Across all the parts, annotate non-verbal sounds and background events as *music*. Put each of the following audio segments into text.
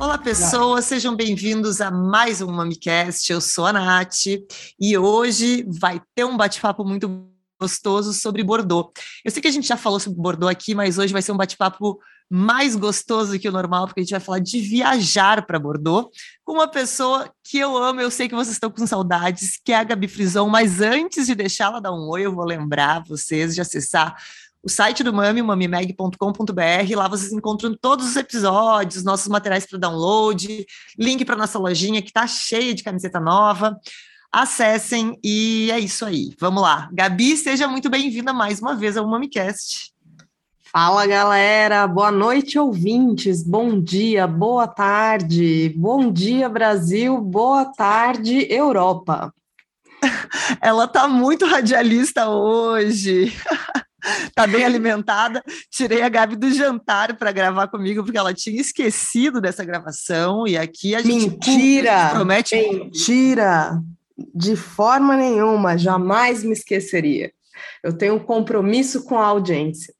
Olá, pessoas, sejam bem-vindos a mais um MamiCast. Eu sou a Nath e hoje vai ter um bate-papo muito gostoso sobre Bordeaux. Eu sei que a gente já falou sobre Bordeaux aqui, mas hoje vai ser um bate-papo mais gostoso que o normal, porque a gente vai falar de viajar para Bordeaux com uma pessoa que eu amo, eu sei que vocês estão com saudades, que é a Gabi Frison, mas antes de deixá-la dar um oi, eu vou lembrar vocês de acessar o site do Mami, mamimeg.com.br. Lá vocês encontram todos os episódios, nossos materiais para download, link para nossa lojinha que está cheia de camiseta nova. Acessem e é isso aí. Vamos lá. Gabi, seja muito bem-vinda mais uma vez ao MamiCast. Fala galera, boa noite ouvintes, bom dia, boa tarde, bom dia Brasil, boa tarde Europa. *laughs* Ela tá muito radialista hoje. *laughs* tá bem alimentada. Tirei a Gabi do jantar para gravar comigo, porque ela tinha esquecido dessa gravação. E aqui a gente mentira, promete. Mentira! De forma nenhuma, jamais me esqueceria. Eu tenho um compromisso com a audiência.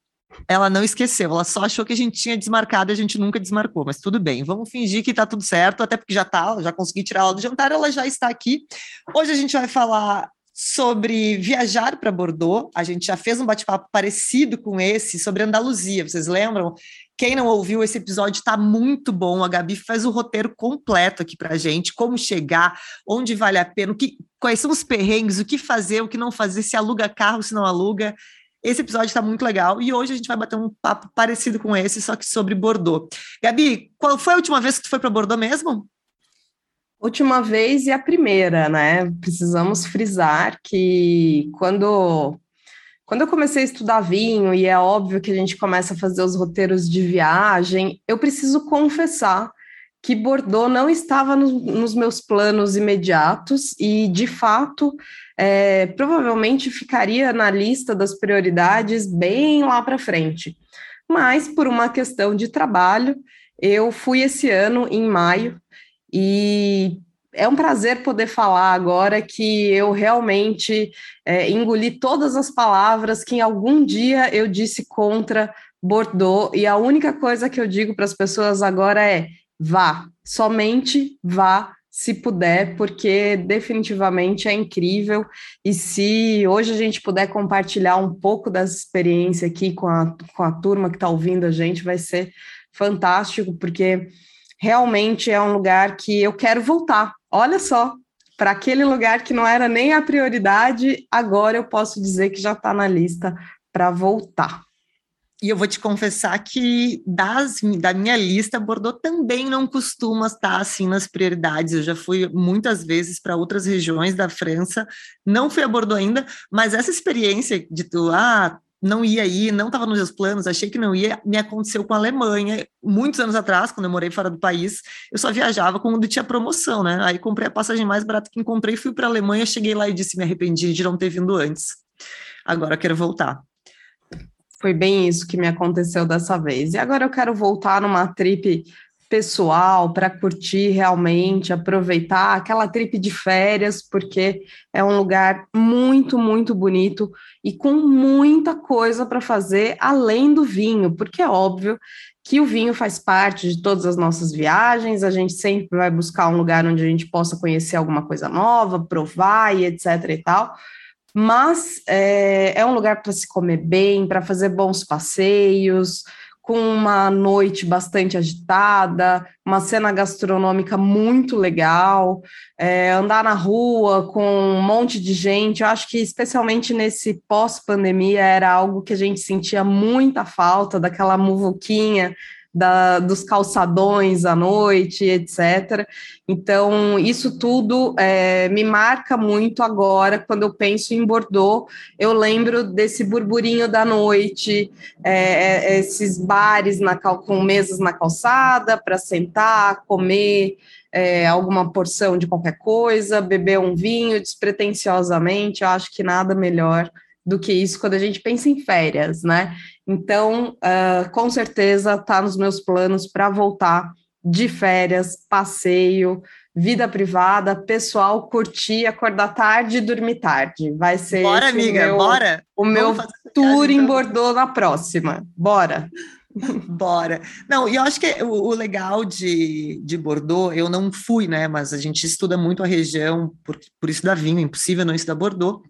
Ela não esqueceu, ela só achou que a gente tinha desmarcado e a gente nunca desmarcou, mas tudo bem, vamos fingir que tá tudo certo, até porque já tá, já consegui tirar ela do jantar, ela já está aqui. Hoje a gente vai falar sobre viajar para Bordeaux. A gente já fez um bate-papo parecido com esse sobre Andaluzia. Vocês lembram? Quem não ouviu esse episódio está muito bom. A Gabi faz o roteiro completo aqui para gente, como chegar, onde vale a pena, que, quais são os perrengues, o que fazer, o que não fazer, se aluga carro, se não aluga. Esse episódio está muito legal e hoje a gente vai bater um papo parecido com esse, só que sobre Bordeaux. Gabi, qual foi a última vez que tu foi para Bordeaux mesmo? última vez e a primeira, né? Precisamos frisar que quando quando eu comecei a estudar vinho, e é óbvio que a gente começa a fazer os roteiros de viagem, eu preciso confessar que Bordeaux não estava no, nos meus planos imediatos e, de fato, é, provavelmente ficaria na lista das prioridades bem lá para frente. Mas, por uma questão de trabalho, eu fui esse ano, em maio, e é um prazer poder falar agora que eu realmente é, engoli todas as palavras que em algum dia eu disse contra Bordeaux, e a única coisa que eu digo para as pessoas agora é: vá, somente vá se puder, porque definitivamente é incrível. E se hoje a gente puder compartilhar um pouco dessa experiência aqui com a, com a turma que está ouvindo a gente, vai ser fantástico, porque realmente é um lugar que eu quero voltar. Olha só, para aquele lugar que não era nem a prioridade, agora eu posso dizer que já está na lista para voltar. E eu vou te confessar que das, da minha lista, Bordeaux também não costuma estar assim nas prioridades. Eu já fui muitas vezes para outras regiões da França, não fui a Bordeaux ainda, mas essa experiência de tu, ah, não ia ir, não estava nos meus planos, achei que não ia, me aconteceu com a Alemanha, muitos anos atrás, quando eu morei fora do país, eu só viajava quando tinha promoção, né? Aí comprei a passagem mais barata que encontrei, fui para a Alemanha, cheguei lá e disse, me arrependi de não ter vindo antes. Agora quero voltar. Foi bem isso que me aconteceu dessa vez. E agora eu quero voltar numa trip pessoal para curtir realmente, aproveitar aquela trip de férias, porque é um lugar muito, muito bonito e com muita coisa para fazer além do vinho, porque é óbvio que o vinho faz parte de todas as nossas viagens, a gente sempre vai buscar um lugar onde a gente possa conhecer alguma coisa nova, provar e etc e tal. Mas é, é um lugar para se comer bem, para fazer bons passeios, com uma noite bastante agitada, uma cena gastronômica muito legal, é, andar na rua com um monte de gente. Eu acho que, especialmente nesse pós-pandemia, era algo que a gente sentia muita falta daquela muvuquinha da, dos calçadões à noite, etc. Então, isso tudo é, me marca muito agora, quando eu penso em Bordeaux, eu lembro desse burburinho da noite, é, é esses bares na, com mesas na calçada para sentar, comer, é, alguma porção de qualquer coisa, beber um vinho despretensiosamente, eu acho que nada melhor do que isso quando a gente pensa em férias, né? Então, uh, com certeza está nos meus planos para voltar de férias, passeio, vida privada, pessoal, curtir, acordar tarde e dormir tarde. Vai ser bora, amiga, meu, bora. O meu tour em Bordeaux na próxima. Bora! Bora. Não, e eu acho que o, o, legal de, de Bordeaux, eu não fui, né? Mas a gente estuda muito a região, por, por isso da vinho, impossível não estudar Bordeaux.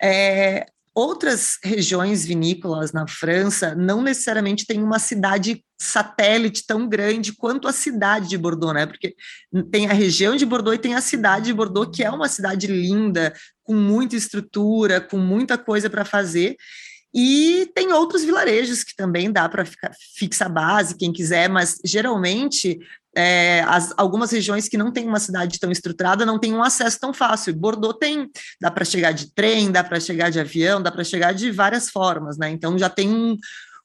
É, outras regiões vinícolas na França não necessariamente têm uma cidade satélite tão grande quanto a cidade de Bordeaux, né? Porque tem a região de Bordeaux e tem a cidade de Bordeaux, que é uma cidade linda, com muita estrutura, com muita coisa para fazer. E tem outros vilarejos que também dá para fixar base, quem quiser, mas geralmente é, as, algumas regiões que não têm uma cidade tão estruturada não têm um acesso tão fácil. Bordeaux tem, dá para chegar de trem, dá para chegar de avião, dá para chegar de várias formas, né? Então já tem um,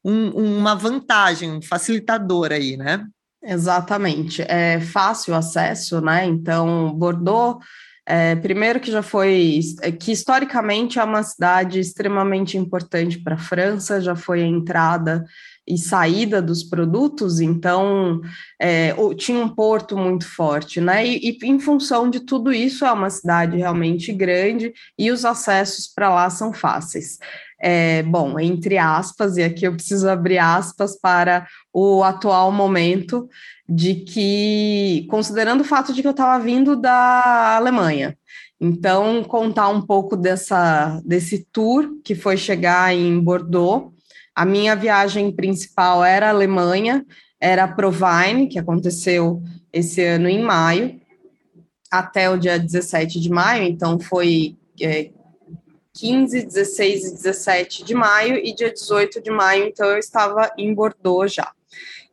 um, uma vantagem, um facilitador aí, né? Exatamente. É fácil acesso, né? Então, Bordeaux é, primeiro que já foi, é, que historicamente é uma cidade extremamente importante para a França, já foi a entrada e saída dos produtos, então é, tinha um porto muito forte, né? E, e, em função de tudo isso, é uma cidade realmente grande e os acessos para lá são fáceis. É, bom, entre aspas, e aqui eu preciso abrir aspas para o atual momento, de que, considerando o fato de que eu estava vindo da Alemanha, então contar um pouco dessa, desse tour que foi chegar em Bordeaux. A minha viagem principal era a Alemanha, era a Provine, que aconteceu esse ano em maio, até o dia 17 de maio, então foi é, 15, 16 e 17 de maio, e dia 18 de maio, então eu estava em Bordeaux já.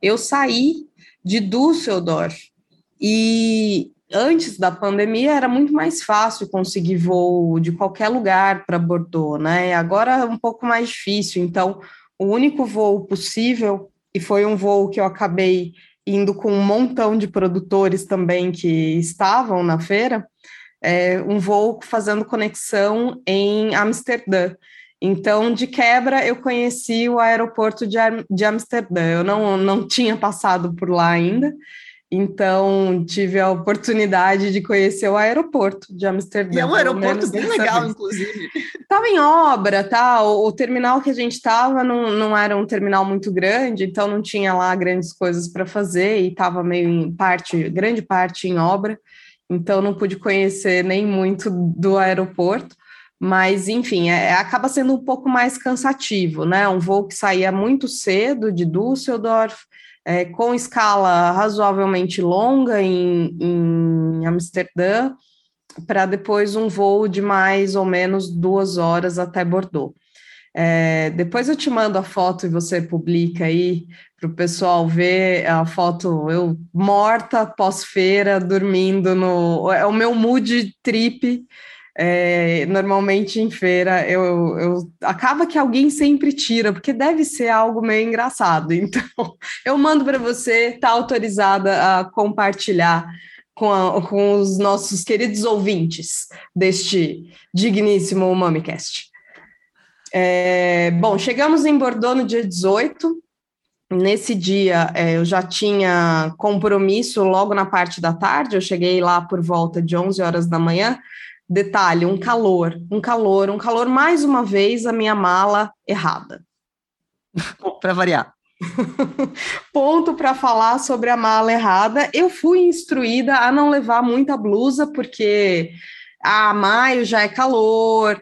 Eu saí de Düsseldorf. E antes da pandemia era muito mais fácil conseguir voo de qualquer lugar para Bordeaux, né? Agora é um pouco mais difícil. Então, o único voo possível, e foi um voo que eu acabei indo com um montão de produtores também que estavam na feira, é um voo fazendo conexão em Amsterdã. Então, de quebra, eu conheci o aeroporto de, de Amsterdã. Eu não, não tinha passado por lá ainda, então tive a oportunidade de conhecer o aeroporto de Amsterdã. E é um aeroporto bem legal, vez. inclusive. *laughs* Estava em obra, tá? O, o, terminal que a gente estava não, não era um terminal muito grande, então não tinha lá grandes coisas para fazer e estava meio em parte, grande parte em obra. Então não pude conhecer nem muito do aeroporto mas enfim, é, acaba sendo um pouco mais cansativo, né? Um voo que saía muito cedo de Düsseldorf, é, com escala razoavelmente longa em, em Amsterdã, para depois um voo de mais ou menos duas horas até Bordeaux. É, depois eu te mando a foto e você publica aí para o pessoal ver a foto eu morta pós-feira, dormindo no. É o meu mood trip é, normalmente em feira eu, eu acaba que alguém sempre tira, porque deve ser algo meio engraçado. *laughs* Então, eu mando para você, tá autorizada a compartilhar com, a, com os nossos queridos ouvintes deste digníssimo MamiCast. É, bom, chegamos em Bordeaux no dia 18. Nesse dia é, eu já tinha compromisso logo na parte da tarde, eu cheguei lá por volta de 11 horas da manhã Detalhe, um calor, um calor, um calor, mais uma vez, a minha mala errada. *laughs* para variar. *laughs* Ponto para falar sobre a mala errada. Eu fui instruída a não levar muita blusa, porque ah, maio já é calor.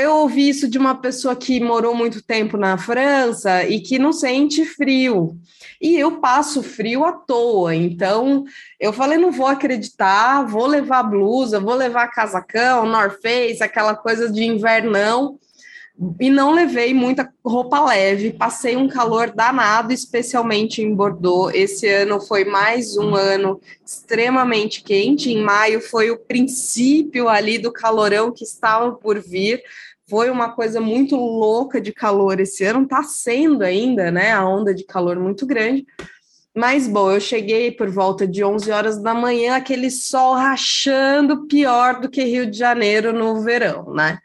Eu ouvi isso de uma pessoa que morou muito tempo na França e que não sente frio e eu passo frio à toa. Então, eu falei, não vou acreditar, vou levar blusa, vou levar casacão, North Face, aquela coisa de invernão. E não levei muita roupa leve, passei um calor danado, especialmente em Bordeaux. Esse ano foi mais um ano extremamente quente. Em maio foi o princípio ali do calorão que estava por vir foi uma coisa muito louca de calor esse ano, está sendo ainda, né? A onda de calor muito grande. Mas, bom, eu cheguei por volta de 11 horas da manhã, aquele sol rachando pior do que Rio de Janeiro no verão, né?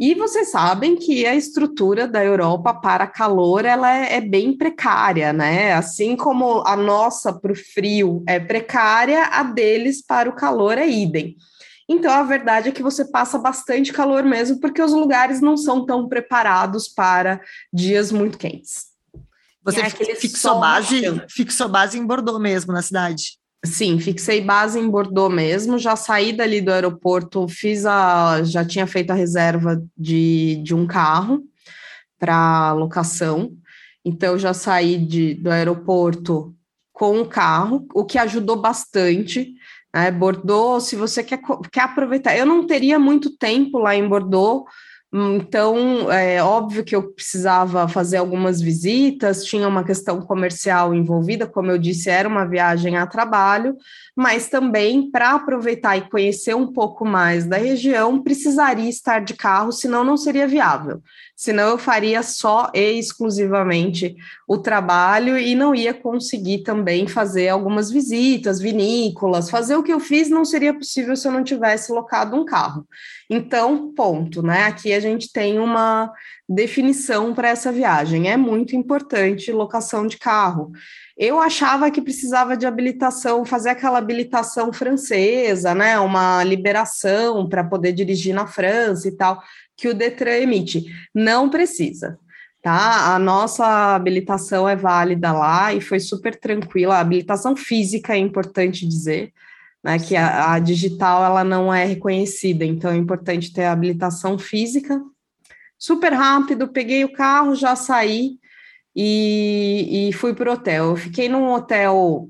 E vocês sabem que a estrutura da Europa para calor ela é, é bem precária, né? Assim como a nossa para o frio é precária, a deles para o calor é idem. Então a verdade é que você passa bastante calor mesmo, porque os lugares não são tão preparados para dias muito quentes. Você é fixou base, fixou base em Bordeaux mesmo, na cidade? Sim, fixei base em Bordeaux mesmo. Já saí dali do aeroporto, fiz a, já tinha feito a reserva de, de um carro para locação. Então, já saí de, do aeroporto com um carro, o que ajudou bastante. Né? Bordeaux, se você quer, quer aproveitar, eu não teria muito tempo lá em Bordeaux, então, é óbvio que eu precisava fazer algumas visitas, tinha uma questão comercial envolvida, como eu disse, era uma viagem a trabalho, mas também para aproveitar e conhecer um pouco mais da região, precisaria estar de carro, senão não seria viável. Senão eu faria só e exclusivamente o trabalho e não ia conseguir também fazer algumas visitas, vinícolas, fazer o que eu fiz não seria possível se eu não tivesse locado um carro. Então, ponto, né? Aqui a gente tem uma definição para essa viagem. É muito importante locação de carro. Eu achava que precisava de habilitação, fazer aquela habilitação francesa, né? Uma liberação para poder dirigir na França e tal, que o Detran emite. Não precisa. Tá, a nossa habilitação é válida lá e foi super tranquila. A habilitação física é importante dizer, né, que a, a, digital ela não é reconhecida, então é importante ter a habilitação física. Super rápido, peguei o carro, já saí e, e fui para o hotel. Eu fiquei num hotel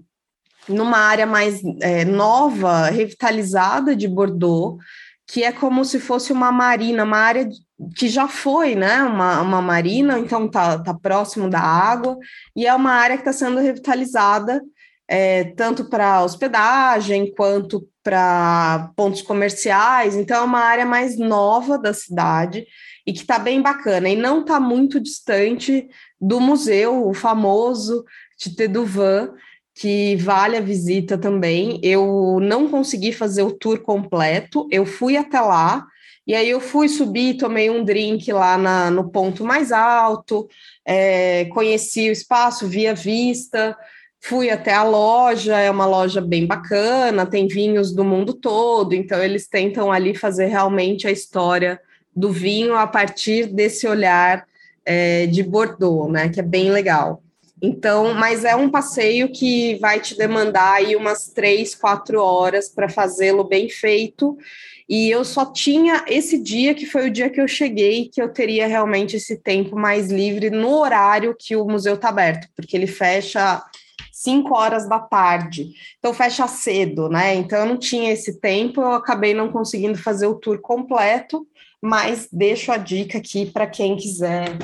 numa área mais é, nova, revitalizada de Bordeaux, que é como se fosse uma marina, uma área que já foi, né, uma, uma marina, então tá, tá próximo da água, e é uma área que está sendo revitalizada é, tanto para hospedagem quanto para pontos comerciais. Então, é uma área mais nova da cidade e que está bem bacana e não está muito distante do museu, o famoso Tite Duvan, que vale a visita também. Eu não consegui fazer o tour completo, eu fui até lá. E aí eu fui subir, tomei um drink lá na, no ponto mais alto, é, conheci o espaço, vi a vista, Fui até a loja, é uma loja bem bacana, tem vinhos do mundo todo, então eles tentam ali fazer realmente a história do vinho a partir desse olhar é, de Bordeaux, né? Que é bem legal. Então, mas é um passeio que vai te demandar aí umas três, quatro horas para fazê-lo bem feito. E eu só tinha esse dia que foi o dia que eu cheguei, que eu teria realmente esse tempo mais livre no horário que o museu está aberto, porque ele fecha 5 horas da tarde. Então fecha cedo, né? Então eu não tinha esse tempo, eu acabei não conseguindo fazer o tour completo, mas deixo a dica aqui para quem quiser,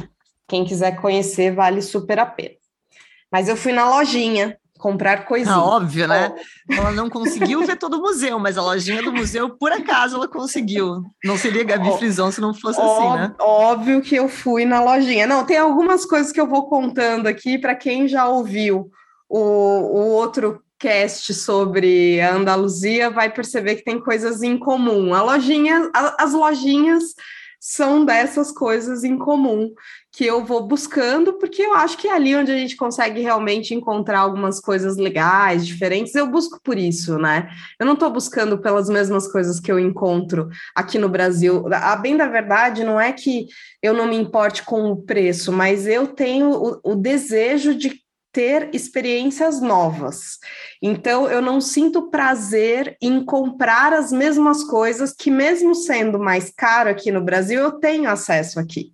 quem quiser conhecer, vale super a pena. Mas eu fui na lojinha comprar coisinhas. Ah, óbvio, né? Ela não conseguiu ver todo o museu, mas a lojinha do museu, por acaso, ela conseguiu. Não seria Gabi Frisão se não fosse assim, né? Óbvio que eu fui na lojinha. Não, tem algumas coisas que eu vou contando aqui para quem já ouviu o, o outro cast sobre a Andaluzia vai perceber que tem coisas em comum. A lojinha, a, as lojinhas são dessas coisas em comum que eu vou buscando, porque eu acho que é ali onde a gente consegue realmente encontrar algumas coisas legais, diferentes. Eu busco por isso, né? Eu não estou buscando pelas mesmas coisas que eu encontro aqui no Brasil. A bem da verdade, não é que eu não me importe com o preço, mas eu tenho o, o desejo de ter experiências novas. Então, eu não sinto prazer em comprar as mesmas coisas que, mesmo sendo mais caro aqui no Brasil, eu tenho acesso aqui.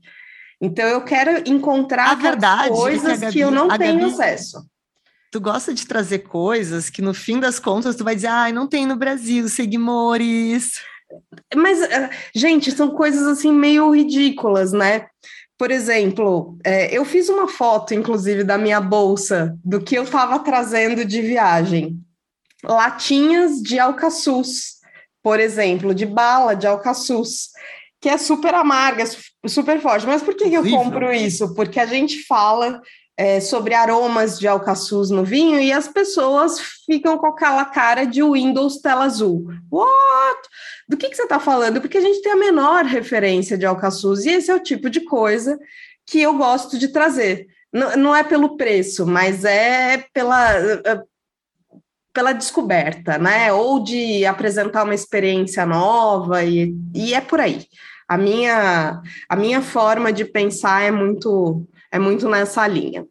Então, eu quero encontrar verdade, coisas que, Gabi, que, eu não tenho Gabi, acesso. Tu gosta de trazer coisas que, no fim das contas, tu vai dizer, ah, não tem no Brasil, seguimores. Mas, eh, gente, são coisas assim meio ridículas, né? Por exemplo, é, eu fiz uma foto, inclusive, da minha bolsa, do que eu estava trazendo de viagem. Latinhas de alcaçuz, por exemplo, de bala de alcaçuz, que é super amarga, super forte. Mas por que, que eu compro isso? Porque a gente fala é, sobre aromas de alcaçuz no vinho e as pessoas ficam com aquela cara de Windows tela azul. What? Do que, que você está falando? Porque a gente tem a menor referência de alcaçuz e esse é o tipo de coisa que eu gosto de trazer. Não, não é pelo preço, mas é pela pela descoberta, né? Ou de apresentar uma experiência nova, e, e é por aí. A minha, a minha forma de pensar é muito, é muito nessa linha.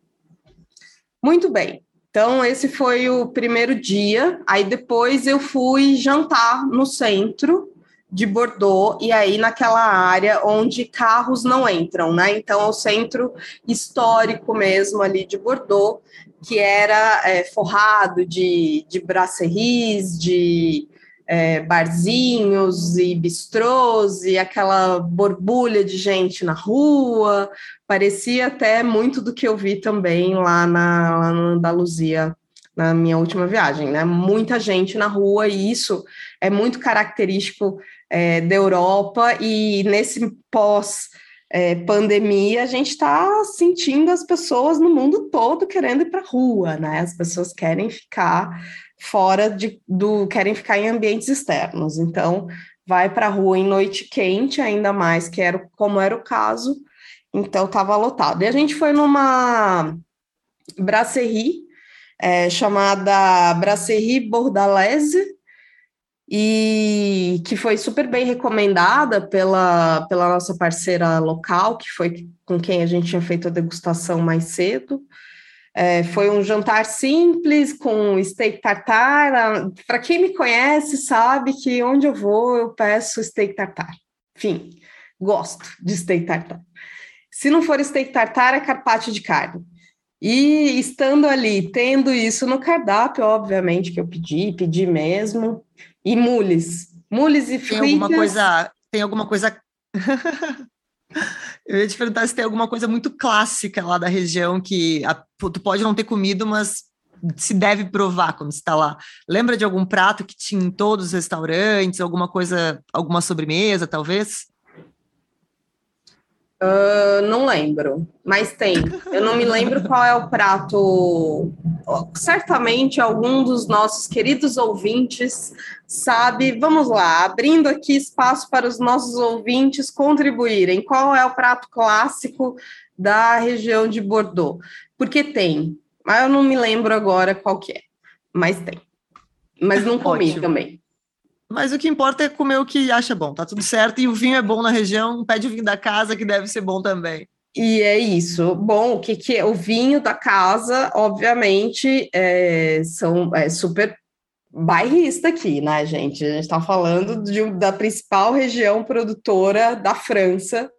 Muito bem. Então, esse foi o primeiro dia. Aí depois eu fui jantar no centro de Bordeaux, e aí naquela área onde carros não entram, né? Então, é o centro histórico mesmo ali de Bordeaux, que era é, forrado de, de brasseries, de é, barzinhos e bistrôs, e aquela borbulha de gente na rua. Parecia até muito do que eu vi também lá na, lá na Andaluzia na minha última viagem, né? Muita gente na rua, e isso é muito característico é, da Europa, e nesse pós. É, pandemia, a gente está sentindo as pessoas no mundo todo querendo ir para a rua, né? As pessoas querem ficar fora de, do. querem ficar em ambientes externos. Então, vai para a rua em noite quente, ainda mais que era como era o caso, então estava lotado. E a gente foi numa brasserie é, chamada Brasserie Bordalaise, e que foi super bem recomendada pela, pela nossa parceira local, que foi com quem a gente tinha feito a degustação mais cedo. É, foi um jantar simples com steak tartar. Para quem me conhece, sabe que onde eu vou eu peço steak tartar. Enfim, gosto de steak tartar. Se não for steak tartar, é carpaccio de carne. E estando ali, tendo isso no cardápio, obviamente que eu pedi, pedi mesmo. E mules, mules e fritas. Tem alguma coisa, tem alguma coisa *laughs* Eu ia te perguntar se tem alguma coisa muito clássica lá da região que a, tu pode não ter comido, mas se deve provar quando está lá. Lembra de algum prato que tinha em todos os restaurantes, alguma coisa, alguma sobremesa, talvez? Uh, não lembro, mas tem. Eu não me lembro qual é o prato. Certamente algum dos nossos queridos ouvintes sabe. Vamos lá, abrindo aqui espaço para os nossos ouvintes contribuírem. Qual é o prato clássico da região de Bordeaux? Porque tem, mas eu não me lembro agora qual que é. Mas tem. Mas não comi Ótimo. também. Mas o que importa é comer o que acha bom, tá tudo certo. E o vinho é bom na região, pede o vinho da casa, que deve ser bom também. E é isso. Bom, o que, que é? O vinho da casa, obviamente, é, são, é super bairrista aqui, né, gente? A gente está falando de, da principal região produtora da França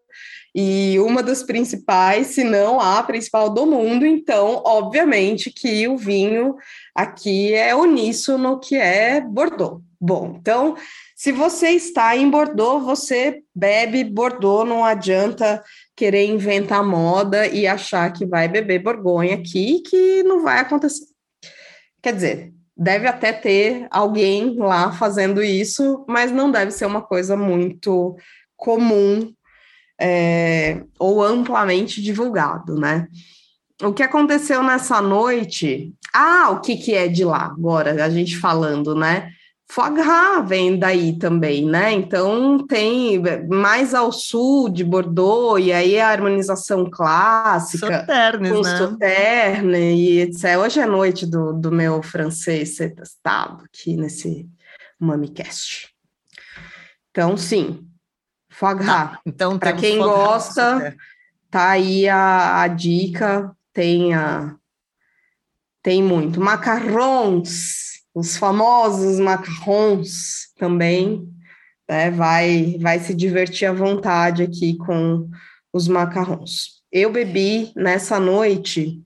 e uma das principais, se não a principal do mundo. Então, obviamente que o vinho aqui é uníssono que é Bordeaux. Bom, então, se você está em Bordeaux, você bebe Bordeaux, não adianta querer inventar moda e achar que vai beber Borgonha aqui, que não vai acontecer. Quer dizer, deve até ter alguém lá fazendo isso, mas não deve ser uma coisa muito comum é, ou amplamente divulgado, né? O que aconteceu nessa noite? Ah, o que, que é de lá agora? A gente falando, né? Foie gras vem daí também, né? Então tem mais ao sul de Bordeaux, e aí a harmonização clássica. Sauternes, com né? Sauterne e etc. Hoje é noite do, do meu francês ser testado aqui nesse MamiCast. Então, sim, foie gras. Tá, então, para quem gosta, tá aí a, a dica, tem, a, tem muito. Macarrons os famosos macarrons também, né? Vai, vai se divertir à vontade aqui com os macarrons. Eu bebi nessa noite,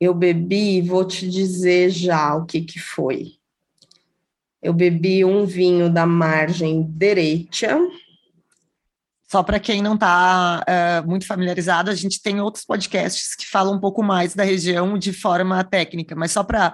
eu bebi, vou te dizer já o que que foi. Eu bebi um vinho da margem direita, só para quem não está uh, eh, muito familiarizado, a gente tem outros podcasts que falam um pouco mais da região de forma técnica, mas só para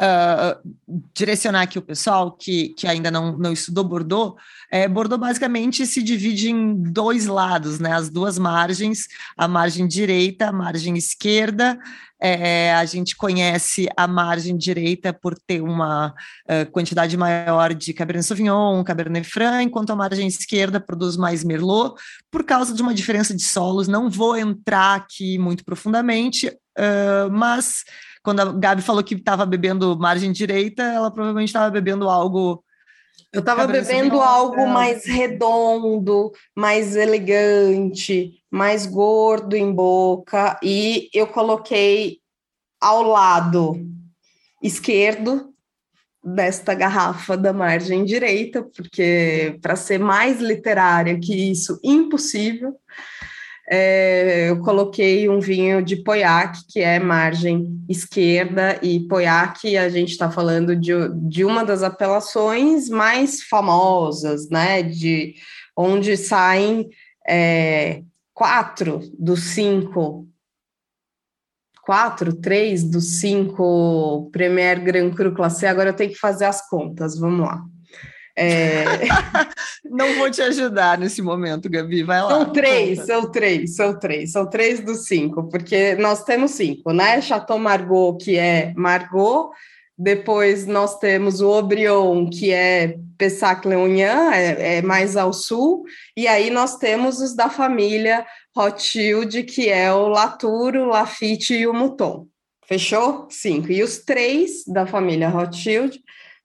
uh, direcionar aqui o pessoal que, que ainda não, não estudou Bordeaux, é, Bordeaux basicamente se divide em dois lados, né? As duas margens, a margem direita, a margem esquerda. É, a gente conhece a margem direita por ter uma uh, quantidade maior de Cabernet Sauvignon, Cabernet Franc, enquanto a margem esquerda produz mais Merlot, por causa de uma diferença de solos. Não vou entrar aqui muito profundamente, uh, mas quando a Gabi falou que estava bebendo margem direita, ela provavelmente estava bebendo algo. Eu estava bebendo algo mais redondo, mais elegante, mais gordo em boca, e eu coloquei ao lado esquerdo desta garrafa da margem direita, porque para ser mais literária que isso, impossível é, eu coloquei um vinho de Poiac, que é margem esquerda, e Poiac a gente está falando de, de uma das apelações mais famosas, né? De onde saem é, quatro dos cinco, quatro, três dos cinco Premier Grand Cru Classé. Agora eu tenho que fazer as contas, vamos lá. É... Não vou te ajudar nesse momento, Gabi, vai lá. São três, são três, são três, são três dos cinco, porque nós temos cinco, né? Chateau Margaux, que é Margaux, depois nós temos o Aubryon, que é Pessac Leognan, é, é, mais ao sul, e aí nós temos os da família Rothschild, que é o Latour, o Lafitte e o Mouton. Fechou? Cinco. E os três da família Rothschild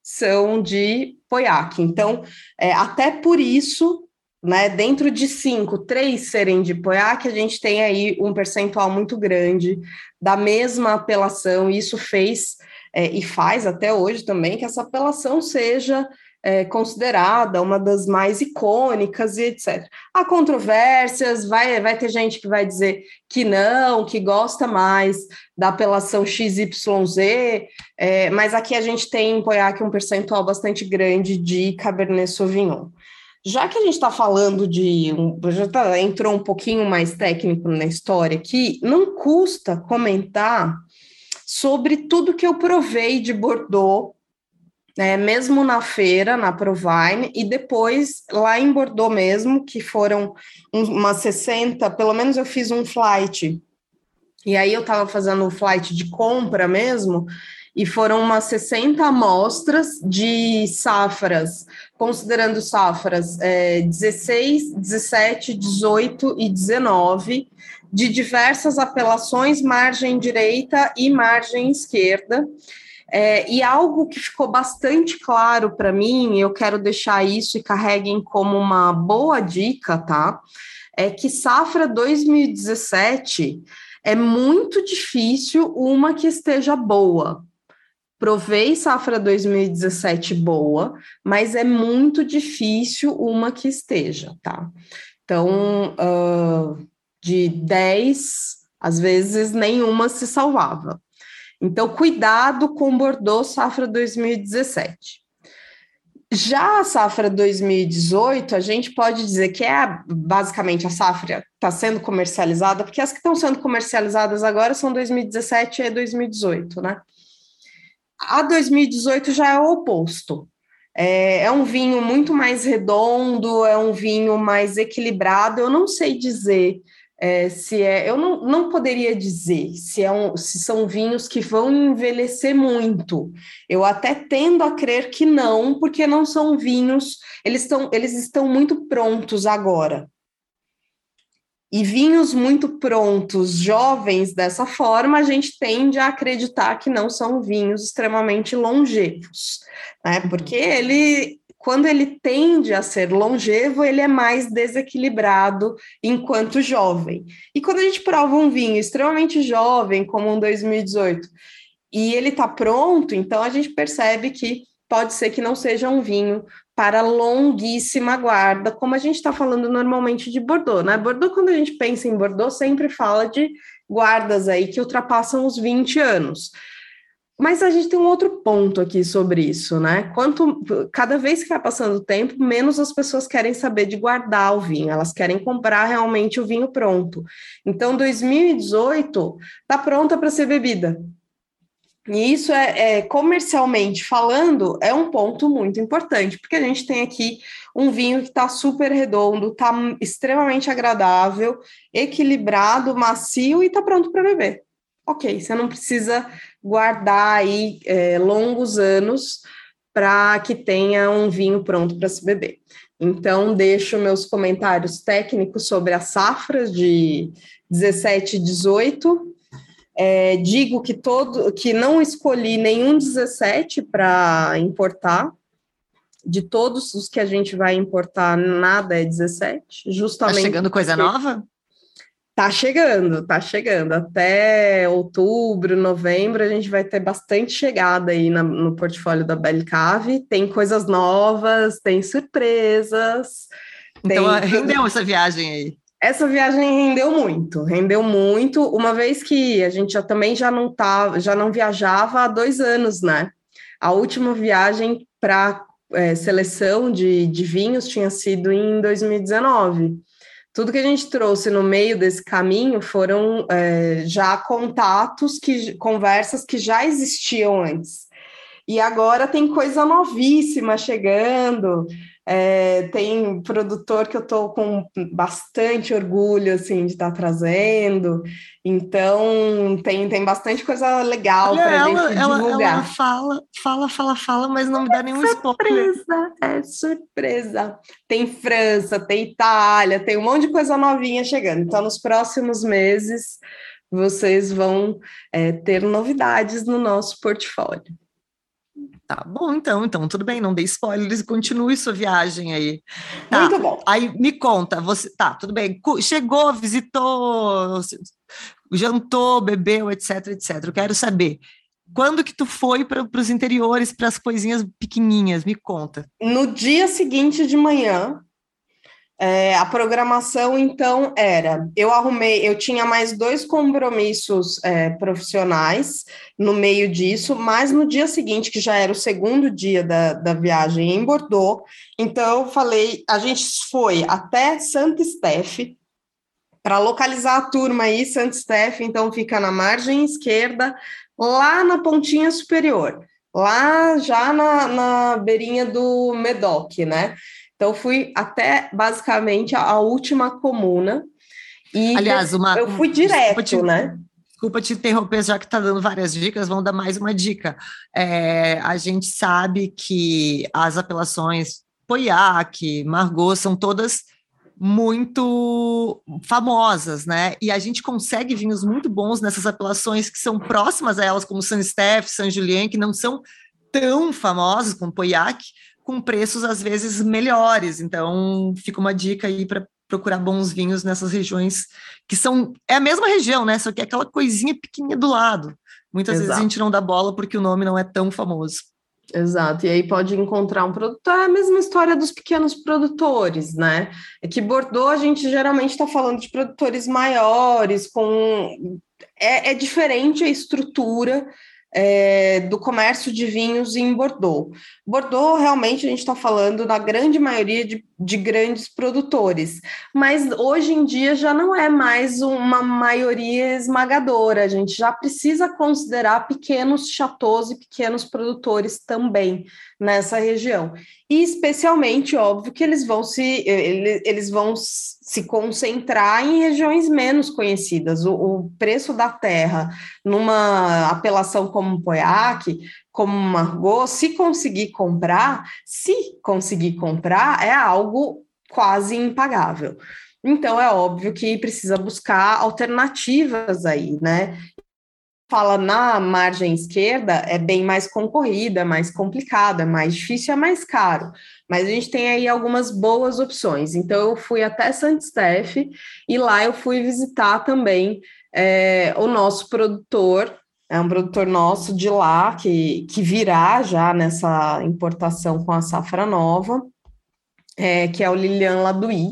são de Poiac. Então, é, até por isso, né, dentro de cinco, três serem de Poiac, a gente tem aí um percentual muito grande da mesma apelação, e isso fez é, e faz até hoje também que essa apelação seja é, considerada uma das mais icônicas e etc. Há controvérsias, vai, vai ter gente que vai dizer que não, que gosta mais da apelação XYZ, é, mas aqui a gente tem em Poiac um percentual bastante grande de Cabernet Sauvignon. Já que a gente está falando de. Um, já tá, entrou um pouquinho mais técnico na história aqui, não custa comentar sobre tudo que eu provei de Bordeaux né, mesmo na feira, na Provine, e depois lá em Bordeaux mesmo, que foram umas 60, pelo menos eu fiz um flight, e aí eu estava fazendo um flight de compra mesmo, e foram umas 60 amostras de safras, considerando safras é, 16, 17, 18 e 19, de diversas apelações, margem direita e margem esquerda, é, e algo que ficou bastante claro para mim, eu quero deixar isso e carreguem como uma boa dica, tá? É que safra 2017 é muito difícil uma que esteja boa. Provei safra 2017 boa, mas é muito difícil uma que esteja, tá? Então, uh, de 10, às vezes nenhuma se salvava. Então, cuidado com Bordeaux safra 2017. Já a safra 2018, a gente pode dizer que é basicamente a safra está sendo comercializada, porque as que estão sendo comercializadas agora são 2017 e 2018, né? A 2018 já é o oposto. É, é, um vinho muito mais redondo, é um vinho mais equilibrado. Eu não sei dizer é, se é, eu não, não poderia dizer se, é um, se são vinhos que vão envelhecer muito. Eu até tendo a crer que não, porque não são vinhos, eles estão, eles estão muito prontos agora. E vinhos muito prontos, jovens dessa forma, a gente tende a acreditar que não são vinhos extremamente longevos, né? Porque ele quando ele tende a ser longevo, ele é mais desequilibrado enquanto jovem. E quando a gente prova um vinho extremamente jovem, como um 2018, e ele está pronto, então a gente percebe que pode ser que não seja um vinho para longuíssima guarda, como a gente está falando normalmente de Bordeaux, né? Bordeaux, quando a gente pensa em Bordeaux, sempre fala de guardas aí que ultrapassam os 20 anos. Mas a gente tem um outro ponto aqui sobre isso, né? Quanto cada vez que vai passando o tempo, menos as pessoas querem saber de guardar o vinho, elas querem comprar realmente o vinho pronto. Então, 2018 está pronta para ser bebida. E isso é, é, comercialmente falando, é um ponto muito importante, porque a gente tem aqui um vinho que está super redondo, está extremamente agradável, equilibrado, macio e está pronto para beber. Ok, você não precisa guardar aí é, longos anos para que tenha um vinho pronto para se beber. Então, deixo meus comentários técnicos sobre as safras de 17 e 18 É, digo que todo que não escolhi nenhum 17 para importar. De todos os que a gente vai importar, nada é 17. Tá justamente. Tá chegando coisa nova? Tá chegando, tá chegando. Até outubro, novembro, a gente vai ter bastante chegada aí na, no portfólio da Belcave. Tem coisas novas, tem surpresas. Então, tem... rendeu essa viagem aí. Essa viagem rendeu muito, rendeu muito, uma vez que a gente já também já não tá, já não viajava há dois anos, né? A última viagem para é, seleção de, de vinhos tinha sido em 2019. Tudo que a gente trouxe no meio desse caminho foram é, já contatos, que, conversas que já existiam antes. E agora tem coisa novíssima chegando. É, tem produtor que eu estou com bastante orgulho assim de estar tá trazendo. Então tem, tem bastante coisa legal para gente ela, divulgar. Ela fala, fala, fala, fala, mas não me dá nenhum surpresa, spoiler. É surpresa. Tem França, tem Itália, tem um monte de coisa novinha chegando. Então, nos próximos meses, vocês vão é, ter novidades no nosso portfólio. Tá bom, então, então, tudo bem, não dê spoilers e continue sua viagem aí. Tá, Muito bom. Aí me conta, você, tá, tudo bem, chegou, visitou, jantou, bebeu, etc, etc. Eu quero saber, quando que tu foi para os interiores, para as coisinhas pequenininhas? Me conta. No dia seguinte de manhã, é, a programação, então, era: eu arrumei, eu tinha mais dois compromissos é, profissionais no meio disso, mas no dia seguinte, que já era o segundo dia da, da viagem em Bordeaux, então eu falei: a gente foi até Santa Steph. Para localizar a turma aí, Santa Steph, então fica na margem esquerda, lá na pontinha superior, lá já na, na beirinha do Medoc, né? Então, fui até basicamente a, última comuna. E Aliás, uma, eu fui direto, te, né? Desculpa te interromper, já que está dando várias dicas, vamos dar mais uma dica. É, a gente sabe que as apelações Poiac, Margot, são todas muito famosas, né? E a gente consegue vinhos muito bons nessas apelações que são próximas a elas, como San Steph, San Julien, que não são tão famosas como Poiac, com preços às vezes melhores. Então, fica uma dica aí para procurar bons vinhos nessas regiões que são é a mesma região, né? Só que é aquela coisinha pequenininha do lado. Muitas Exato. vezes a gente não dá bola porque o nome não é tão famoso. Exato, e aí pode encontrar um produtor, é a mesma história dos pequenos produtores, né? É que Bordeaux a gente geralmente está falando de produtores maiores, com. É, é diferente a estrutura é, do comércio de vinhos em Bordeaux. Bordeaux, realmente, a gente está falando na grande maioria de, de, grandes produtores, mas hoje em dia já não é mais uma maioria esmagadora, a gente já precisa considerar pequenos chateaus e pequenos produtores também nessa região. E especialmente, óbvio, que eles vão se eles, vão se concentrar em regiões menos conhecidas. O, o preço da terra numa apelação como Poiac, como Margot, se conseguir comprar, se conseguir comprar, é algo quase impagável. Então é óbvio que precisa buscar alternativas aí, né? Fala na margem esquerda é bem mais concorrida, mais complicada, mais difícil, é mais caro. Mas a gente tem aí algumas boas opções. Então eu fui até Steph e lá eu fui visitar também é, o nosso produtor, é um produtor nosso de lá que, que virá já nessa importação com a safra nova, é, que é o Lilian Ladui.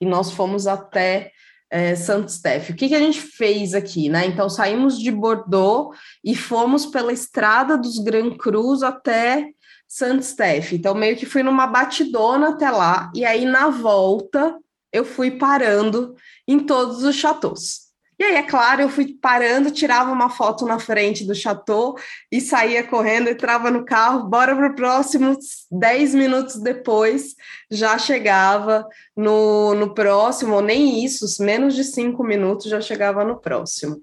E nós fomos até é, Santo Steph. O que, que a gente fez aqui, né? Então saímos de Bordeaux e fomos pela estrada dos Grand Crus até Santo Steph. Então meio que fui numa batidona até lá e aí na volta eu fui parando em todos os chateaus. E aí, é claro, eu fui parando, tirava uma foto na frente do chateau e saía correndo, entrava no carro, bora para o próximo. Dez minutos depois, já chegava no, no próximo, ou nem isso, menos de cinco minutos já chegava no próximo.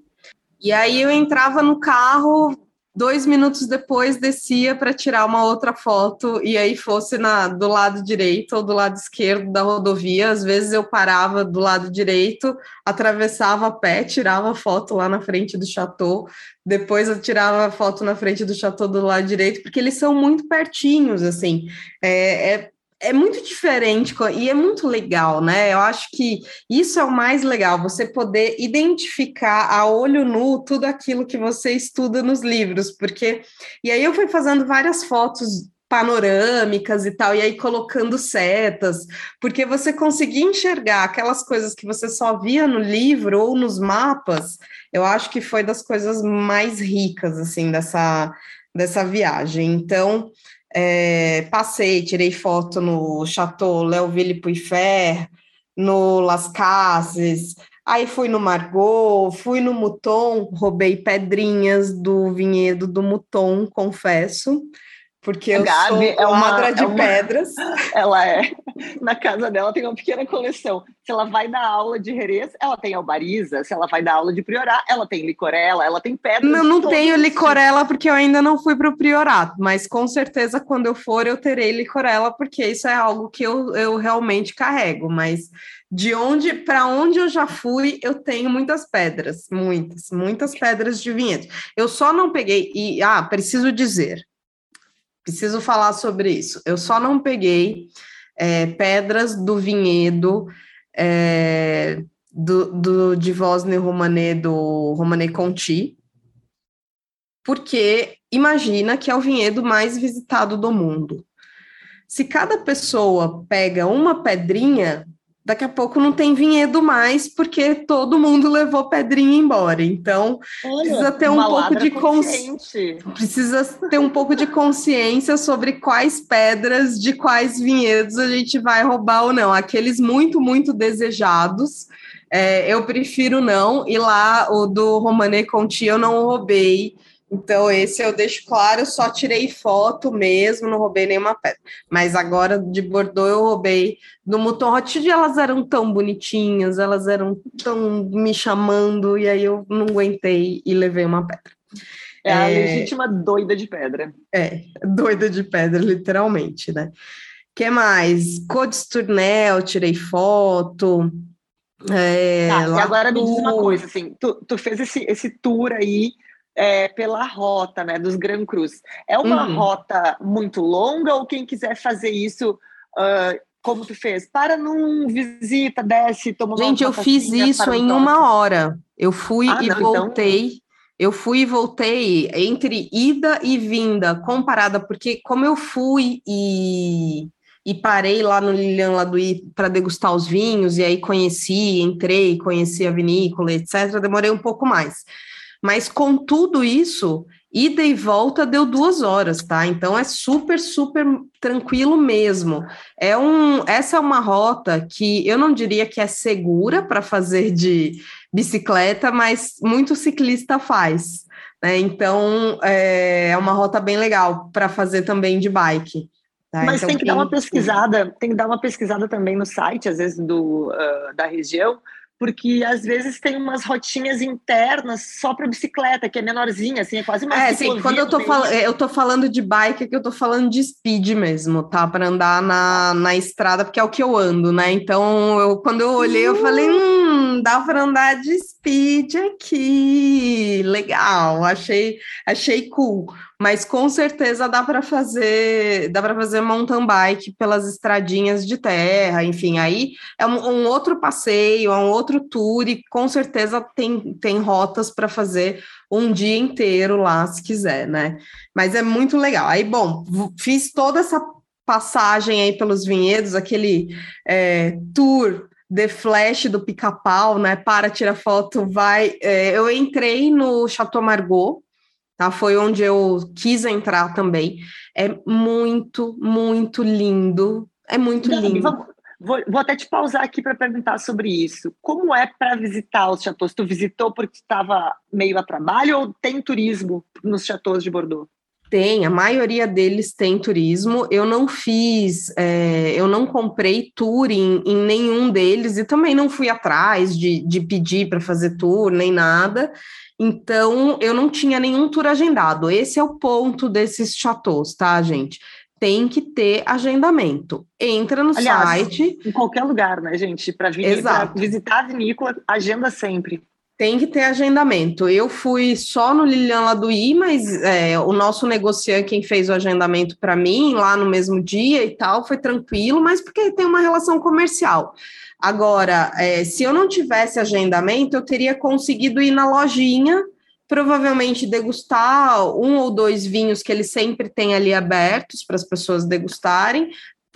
E aí eu entrava no carro, dois minutos depois descia para tirar uma outra foto, e aí fosse na, do lado direito ou do lado esquerdo da rodovia. Às vezes eu parava do lado direito, atravessava a pé, tirava foto lá na frente do chateau, depois eu tirava foto na frente do chateau do lado direito, porque eles são muito pertinhos, assim. É, é é muito diferente e é muito legal, né? Eu acho que isso é o mais legal, você poder identificar a olho nu tudo aquilo que você estuda nos livros, porque e aí eu fui fazendo várias fotos panorâmicas e tal, e aí colocando setas, porque você conseguia enxergar aquelas coisas que você só via no livro ou nos mapas, eu acho que foi das coisas mais ricas, assim, dessa, dessa viagem. Então, é, passei, tirei foto no Chateau Léoville Puyfer, no Las Cases, aí fui no Margot, fui no Mouton, roubei pedrinhas do vinhedo do Mouton, confesso porque eu Gabi sou é uma ladra de é uma, pedras. *laughs* Ela é. Na casa dela tem uma pequena coleção. Se ela vai dar aula de Jerez, ela tem albariza. Se ela vai dar aula de Priorat, ela tem licorela, ela tem pedras. Não, não tenho licorela porque eu ainda não fui para o Priorato, mas com certeza quando eu for eu terei licorela, porque isso é algo que eu, eu realmente carrego. Mas de onde para onde eu já fui, eu tenho muitas pedras, muitas, muitas pedras de vinhedo. Eu só não peguei, e ah, preciso dizer, Preciso falar sobre isso. Eu só não peguei é, pedras do vinhedo é, do, do, de Vosne Romané, do Romané Conti, porque imagina que é o vinhedo mais visitado do mundo. Se cada pessoa pega uma pedrinha, daqui a pouco não tem vinhedo mais, porque todo mundo levou pedrinha embora. Então, Olha, precisa ter um pouco de consciência. Precisa ter um pouco de consciência sobre quais pedras de quais vinhedos a gente vai roubar ou não. Aqueles muito, muito desejados. É, eu prefiro não, e lá o do Romané Conti eu não roubei, então, esse eu deixo claro, só tirei foto mesmo, não roubei nenhuma pedra. Mas agora de Bordeaux eu roubei do Mouton Rothschild elas eram tão bonitinhas, elas eram tão me chamando, e aí eu não aguentei e levei uma pedra. É, é a legítima doida de pedra. É, doida de pedra, literalmente, né? que mais? Codes Tournel, tirei foto. É, tá, e agora me diz uma coisa, assim, tu, tu fez esse, esse tour aí é, pela rota né, dos Gran Cruz. É uma uhum. rota muito longa ou quem quiser fazer isso uh, como tu fez? Para num visita, desce, toma uma Gente, eu fiz isso em uma hora. Eu fui ah, e não, então voltei. Então... Eu fui e voltei entre ida e vinda, comparada, porque como eu fui e, e parei lá no Lilian Laduí para degustar os vinhos, e aí conheci, entrei, conheci a vinícola, etc., demorei um pouco mais. Mas com tudo isso, ida e volta deu duas horas, tá? Então é super, super tranquilo mesmo. É um, essa é uma rota que eu não diria que é segura para fazer de bicicleta, mas muito ciclista faz. Né? Então é, é uma rota bem legal para fazer também de bike. Tá? Mas então, tem que dar uma pesquisada, tem que dar uma pesquisada também no site, às vezes, do, uh, da região, porque às vezes tem umas rotinhas internas só para bicicleta, que é menorzinha, assim, é quase uma É, sim, quando eu tô, fal eu tô falando de bike, é que eu tô falando de speed mesmo, tá? Para andar na, na estrada, porque é o que eu ando, né? Então, eu, quando eu olhei, eu falei, hum, dá para andar de speed aqui. Legal, achei, achei cool mas com certeza dá para fazer, dá para fazer mountain bike pelas estradinhas de terra, enfim, aí é um, um outro passeio, é um outro tour e com certeza tem, tem rotas para fazer um dia inteiro lá, se quiser, né? Mas é muito legal. Aí, bom, fiz toda essa passagem aí pelos vinhedos, aquele é, tour The Flash do pica-pau, né? Para, tira foto, vai. É, eu entrei no Chateau Margaux, tá? Foi onde eu quis entrar também. É muito, muito lindo. É muito Gabi, lindo. Vamos, vou, vou, até te pausar aqui para perguntar sobre isso. Como é para visitar os chateaus? Tu visitou porque estava meio a trabalho ou tem turismo nos chateaus de Bordeaux? Tem, a maioria deles tem turismo. Eu não fiz, é, eu não comprei tour em, em, nenhum deles e também não fui atrás de, de pedir para fazer tour nem nada. Então, eu não tinha nenhum tour agendado. Esse é o ponto desses chateaus, tá, gente? Tem que ter agendamento. Entra no Aliás, site. Em qualquer lugar, né, gente? Para visitar a vinícola, agenda sempre. Tem que ter agendamento. Eu fui só no Lilian Laduí, mas é, o nosso negociante, quem fez o agendamento para mim, lá no mesmo dia e tal, foi tranquilo, mas porque tem uma relação comercial. Agora, é, se eu não tivesse agendamento, eu teria conseguido ir na lojinha, provavelmente degustar um ou dois vinhos que eles sempre têm ali abertos para as pessoas degustarem,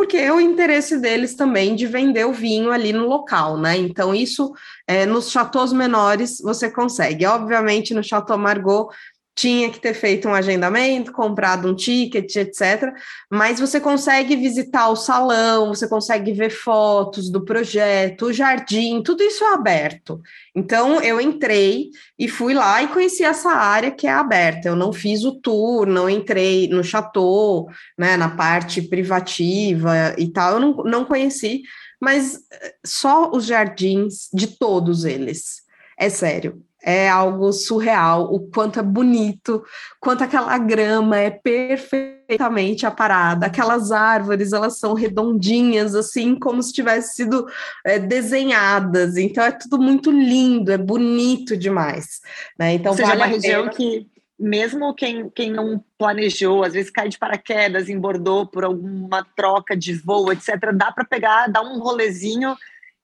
porque é o interesse deles também de vender o vinho ali no local, né? Então, isso é, nos chateaus menores você consegue. Obviamente, no Chateau Margaux tinha que ter feito um agendamento, comprado um ticket, etc. Mas você consegue visitar o salão, você consegue ver fotos do projeto, o jardim, tudo isso é aberto. Então eu entrei e fui lá e conheci essa área que é aberta. Eu não fiz o tour, não entrei no chateau, né, na parte privativa e tal, eu não, não conheci, mas eh, só os jardins de todos eles. É sério, é algo surreal, o quanto é bonito, quanto aquela grama é perfeitamente aparada, aquelas árvores, elas são redondinhas, assim, como se tivessem sido é, desenhadas, então é tudo muito lindo, é bonito demais, né? Então, seja, vale uma região que mesmo quem, quem não planejou, às vezes cai de paraquedas em Bordeaux por alguma troca de voo, etc., dá para pegar, dar um rolezinho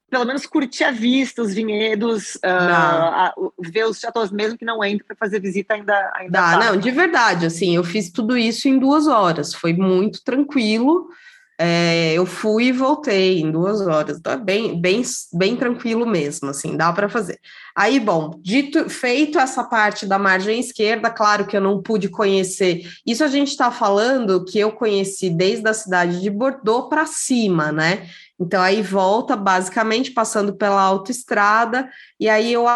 pelo menos curtir a vista, os vinhedos, uh, a, ver os chateaus, mesmo que não entre para fazer visita ainda. ainda Dá, não, de verdade, assim, eu fiz tudo isso em duas horas, foi muito tranquilo. É, eu fui e voltei em duas horas, tá bem, bem, bem tranquilo mesmo, assim, dá para fazer. Aí, bom, dito, feito essa parte da margem esquerda, claro que eu não pude conhecer. Isso a gente está falando que eu conheci desde a cidade de Bordeaux para cima, né? Então, aí volta basicamente passando pela autoestrada, e aí eu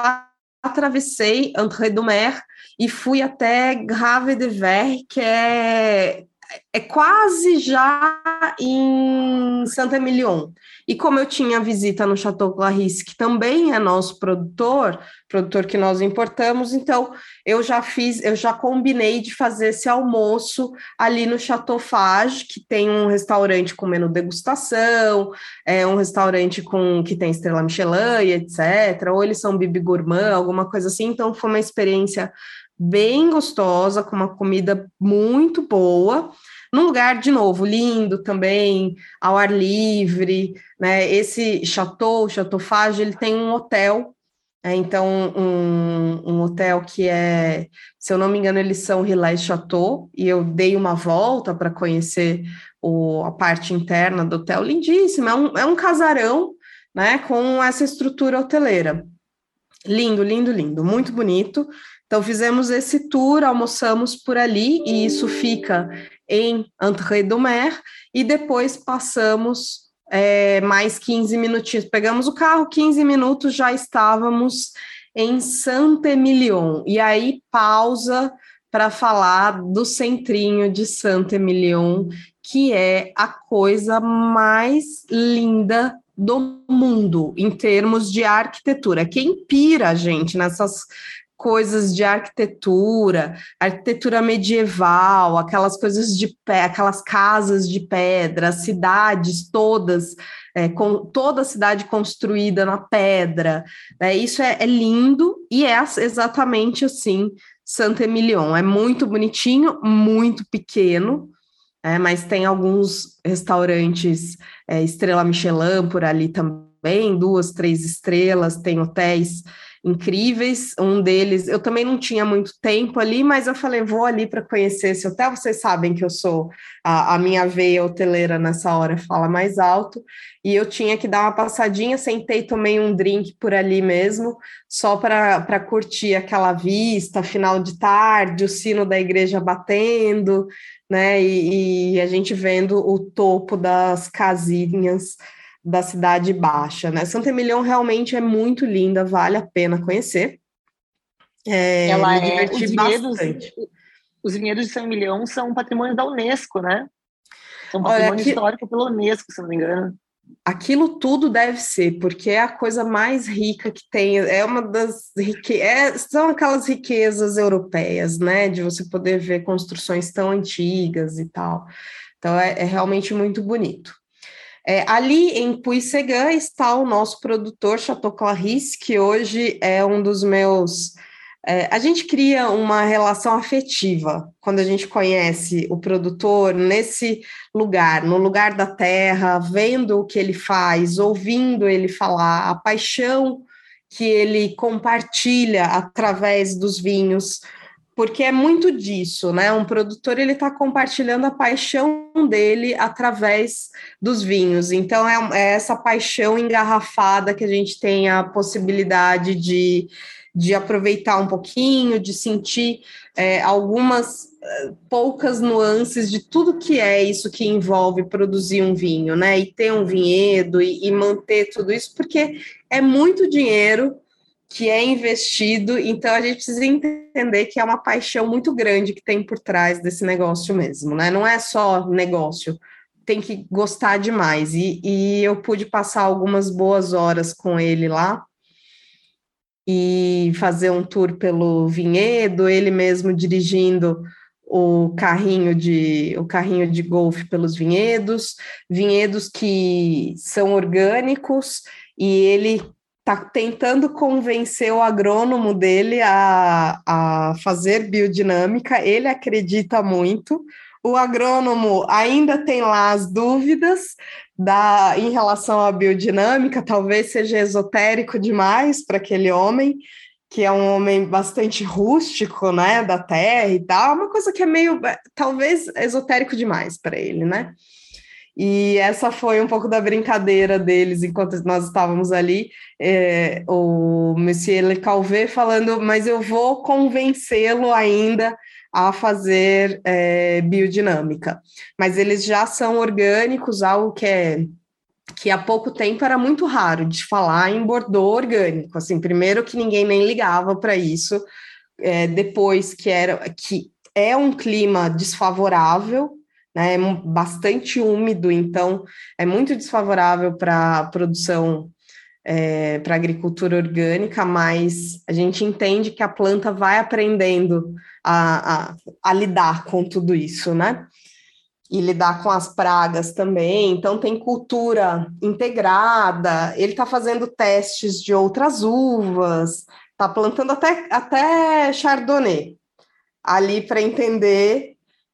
atravessei André do Mer e fui até Grave de Ver, que é é quase já em Saint-Emilion. E como eu tinha visita no Chateau Clarisse, que também é nosso produtor, produtor que nós importamos, então eu já fiz, eu já combinei de fazer esse almoço ali no Chateau Fage, que tem um restaurante com menu degustação, é um restaurante com que tem estrela Michelin, etc. Ou eles são bibi gourmand, alguma coisa assim. Então foi uma experiência bem gostosa, com uma comida muito boa, num lugar, de novo, lindo também, ao ar livre, né? Esse chateau, Chateau Fage, ele tem um hotel, né? então um, um, hotel que é, se eu não me engano, eles são Relais Chateau, e eu dei uma volta para conhecer o, a parte interna do hotel, lindíssimo, é um, é um casarão, né, com essa estrutura hoteleira. Lindo, lindo, lindo, muito bonito. Então, fizemos esse tour, almoçamos por ali, e isso fica em Entrée do Mer, e depois passamos é, mais 15 minutinhos. Pegamos o carro, 15 minutos, já estávamos em Saint-Emilion. E aí, pausa para falar do centrinho de Saint-Emilion, que é a coisa mais linda do mundo em termos de arquitetura. Quem pira gente nessas coisas de arquitetura, arquitetura medieval, aquelas coisas de pé, aquelas casas de pedra, cidades todas, é, com toda a cidade construída na pedra. É, isso é, é lindo e é exatamente assim Santa Emilion. É muito bonitinho, muito pequeno, é, mas tem alguns restaurantes é, estrela Michelin por ali também, duas, três estrelas, tem hotéis incríveis. Um deles, eu também não tinha muito tempo ali, mas eu falei, vou ali para conhecer esse hotel. Vocês sabem que eu sou a, a, minha veia hoteleira nessa hora fala mais alto. E eu tinha que dar uma passadinha, sentei, tomei um drink por ali mesmo, só para curtir aquela vista, final de tarde, o sino da igreja batendo, né? E, e a gente vendo o topo das casinhas da Cidade Baixa, né? Santa Emilion realmente é muito linda, vale a pena conhecer. É, Ela me é, diverti bastante. os vinhedos de São Emilião são patrimônio da Unesco, né? São patrimônio Olha, histórico pela Unesco, se não me engano aquilo tudo deve ser, porque é a coisa mais rica que tem, é uma das rique... É, são aquelas riquezas europeias, né? De você poder ver construções tão antigas e tal. Então é, é realmente muito bonito. É, ali em Puissegan está o nosso produtor Chateau Clarisse, que hoje é um dos meus é, a gente cria uma relação afetiva quando a gente conhece o produtor nesse lugar, no lugar da terra, vendo o que ele faz, ouvindo ele falar, a paixão que ele compartilha através dos vinhos, porque é muito disso, né? Um produtor ele está compartilhando a paixão dele através dos vinhos. Então é, é essa paixão engarrafada que a gente tem a possibilidade de de aproveitar um pouquinho, de sentir é, algumas é, poucas nuances de tudo que é isso que envolve produzir um vinho, né? E ter um vinhedo e, e manter tudo isso, porque é muito dinheiro que é investido, então a gente precisa entender que é uma paixão muito grande que tem por trás desse negócio mesmo, né? Não é só negócio, tem que gostar demais. E, e eu pude passar algumas boas horas com ele lá, e fazer um tour pelo vinhedo, ele mesmo dirigindo o carrinho de o carrinho de golfe pelos vinhedos, vinhedos que são orgânicos e ele está tentando convencer o agrônomo dele a, a fazer biodinâmica, ele acredita muito, o agrônomo ainda tem lá as dúvidas da, em relação à biodinâmica, talvez seja esotérico demais para aquele homem, que é um homem bastante rústico, né, da terra e tal, uma coisa que é meio, talvez, esotérico demais para ele, né? E essa foi um pouco da brincadeira deles enquanto nós estávamos ali, é, o Monsieur Le Calvé falando, mas eu vou convencê-lo ainda a fazer é, biodinâmica. Mas eles já são orgânicos, algo que é que há pouco tempo era muito raro de falar em Bordeaux orgânico. Assim, primeiro que ninguém nem ligava para isso, é, depois que era que é um clima desfavorável, né, é bastante úmido, então é muito desfavorável para a produção é, para agricultura orgânica, mas a gente entende que a planta vai aprendendo a, a, a lidar com tudo isso, né? E lidar com as pragas também. Então, tem cultura integrada, ele está fazendo testes de outras uvas, está plantando até, até chardonnay ali para entender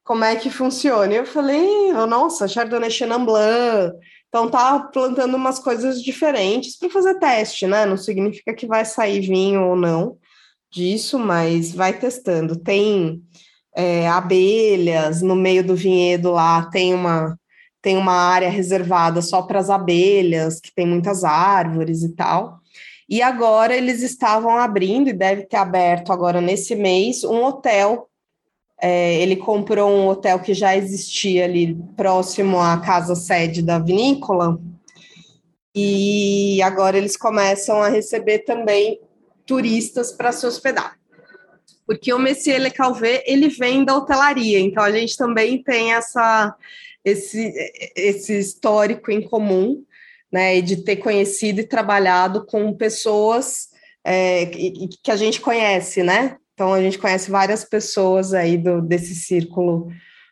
como é que funciona. Eu falei, oh, nossa, chardonnay chenin blanc. Então, tá plantando umas coisas diferentes para fazer teste, né? Não significa que vai sair vinho ou não, disso, mas vai testando. Tem é, abelhas no meio do vinhedo lá, tem uma tem uma área reservada só para as abelhas, que tem muitas árvores e tal. E agora eles estavam abrindo, e deve ter aberto agora nesse mês, um hotel. É, ele comprou um hotel que já existia ali próximo à casa sede da vinícola, e agora eles começam a receber também turistas para se hospedar. Porque o Messier Le Calvé, ele vem da hotelaria, então a gente também tem essa, esse, esse histórico em comum, né, de ter conhecido e trabalhado com pessoas é, que, a gente conhece, né? Então a gente conhece várias pessoas aí do, desse círculo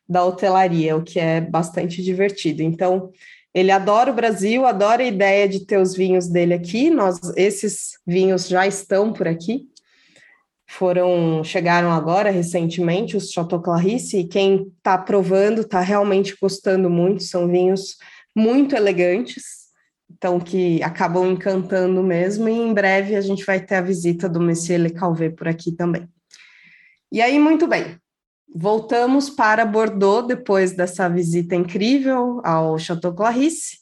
da hotelaria, o que é bastante divertido. Então, ele adora o Brasil, adora a ideia de ter os vinhos dele aqui. Nós, esses vinhos já estão por aqui. Foram, chegaram agora recentemente os Chateau Clarisse, e quem está provando está realmente gostando muito. São vinhos muito elegantes, então que acabam encantando mesmo. E em breve a gente vai ter a visita do Monsieur Le Calvé por aqui também. E aí, muito bem. Voltamos para Bordeaux depois dessa visita incrível ao Chateau Clarisse.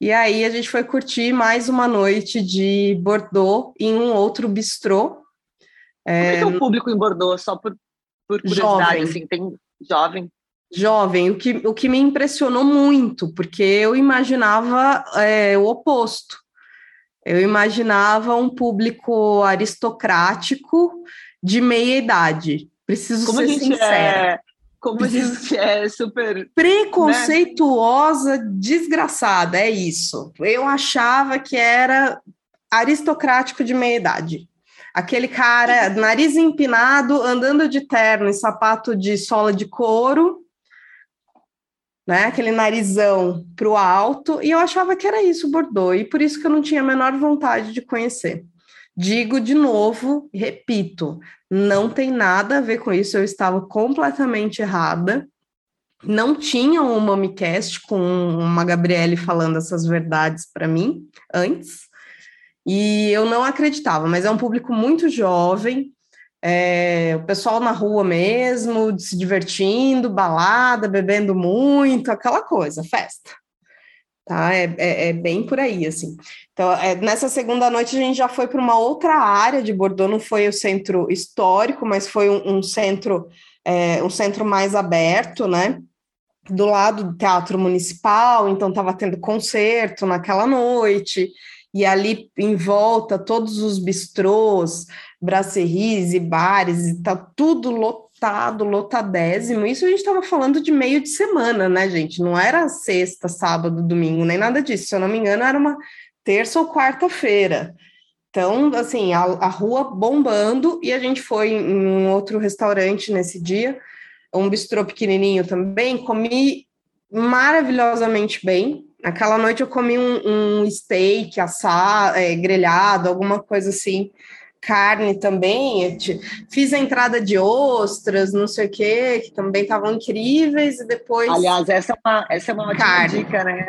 E aí a gente foi curtir mais uma noite de Bordeaux em um outro bistrô. Como é, é o público em Bordeaux? Só por, por curiosidade, jovem. Assim, tem jovem? Jovem, o que, o que me impressionou muito, porque eu imaginava é, o oposto. Eu imaginava um público aristocrático de meia idade, Preciso como ser sincera. É, como a gente é super preconceituosa, né? desgraçada, é isso. Eu achava que era aristocrático de meia idade. Aquele cara, nariz empinado, andando de terno e sapato de sola de couro, né? Aquele narizão para o alto, e eu achava que era isso, Bordeaux, e por isso que eu não tinha a menor vontade de conhecer. Digo de novo, repito, não tem nada a ver com isso, eu estava completamente errada. Não tinha um Mamicast com uma Gabriele falando essas verdades para mim antes, e eu não acreditava, mas é um público muito jovem, é, o pessoal na rua mesmo, se divertindo, balada, bebendo muito, aquela coisa, festa. Tá? É, é, é bem por aí, assim. Então, é, nessa segunda noite, a gente já foi para uma outra área de Bordeaux, não foi o centro histórico, mas foi um, um centro, é, um centro mais aberto, né? Do lado do Teatro Municipal, então estava tendo concerto naquela noite, e ali em volta todos os bistrôs, brasseries e bares, e tá tudo lotado, lotadésimo. Isso a gente estava falando de meio de semana, né, gente? Não era sexta, sábado, domingo, nem nada disso. Se eu não me engano, era uma terça ou quarta-feira. Então, assim, a, a, rua bombando, e a gente foi em um outro restaurante nesse dia, um bistrô pequenininho também, comi maravilhosamente bem, Aquela noite eu comi um, um steak assado, é, grelhado, alguma coisa assim, carne também. Fiz a entrada de ostras, não sei o quê, que também estavam incríveis, e depois. Aliás, essa é uma, essa é uma dica, né?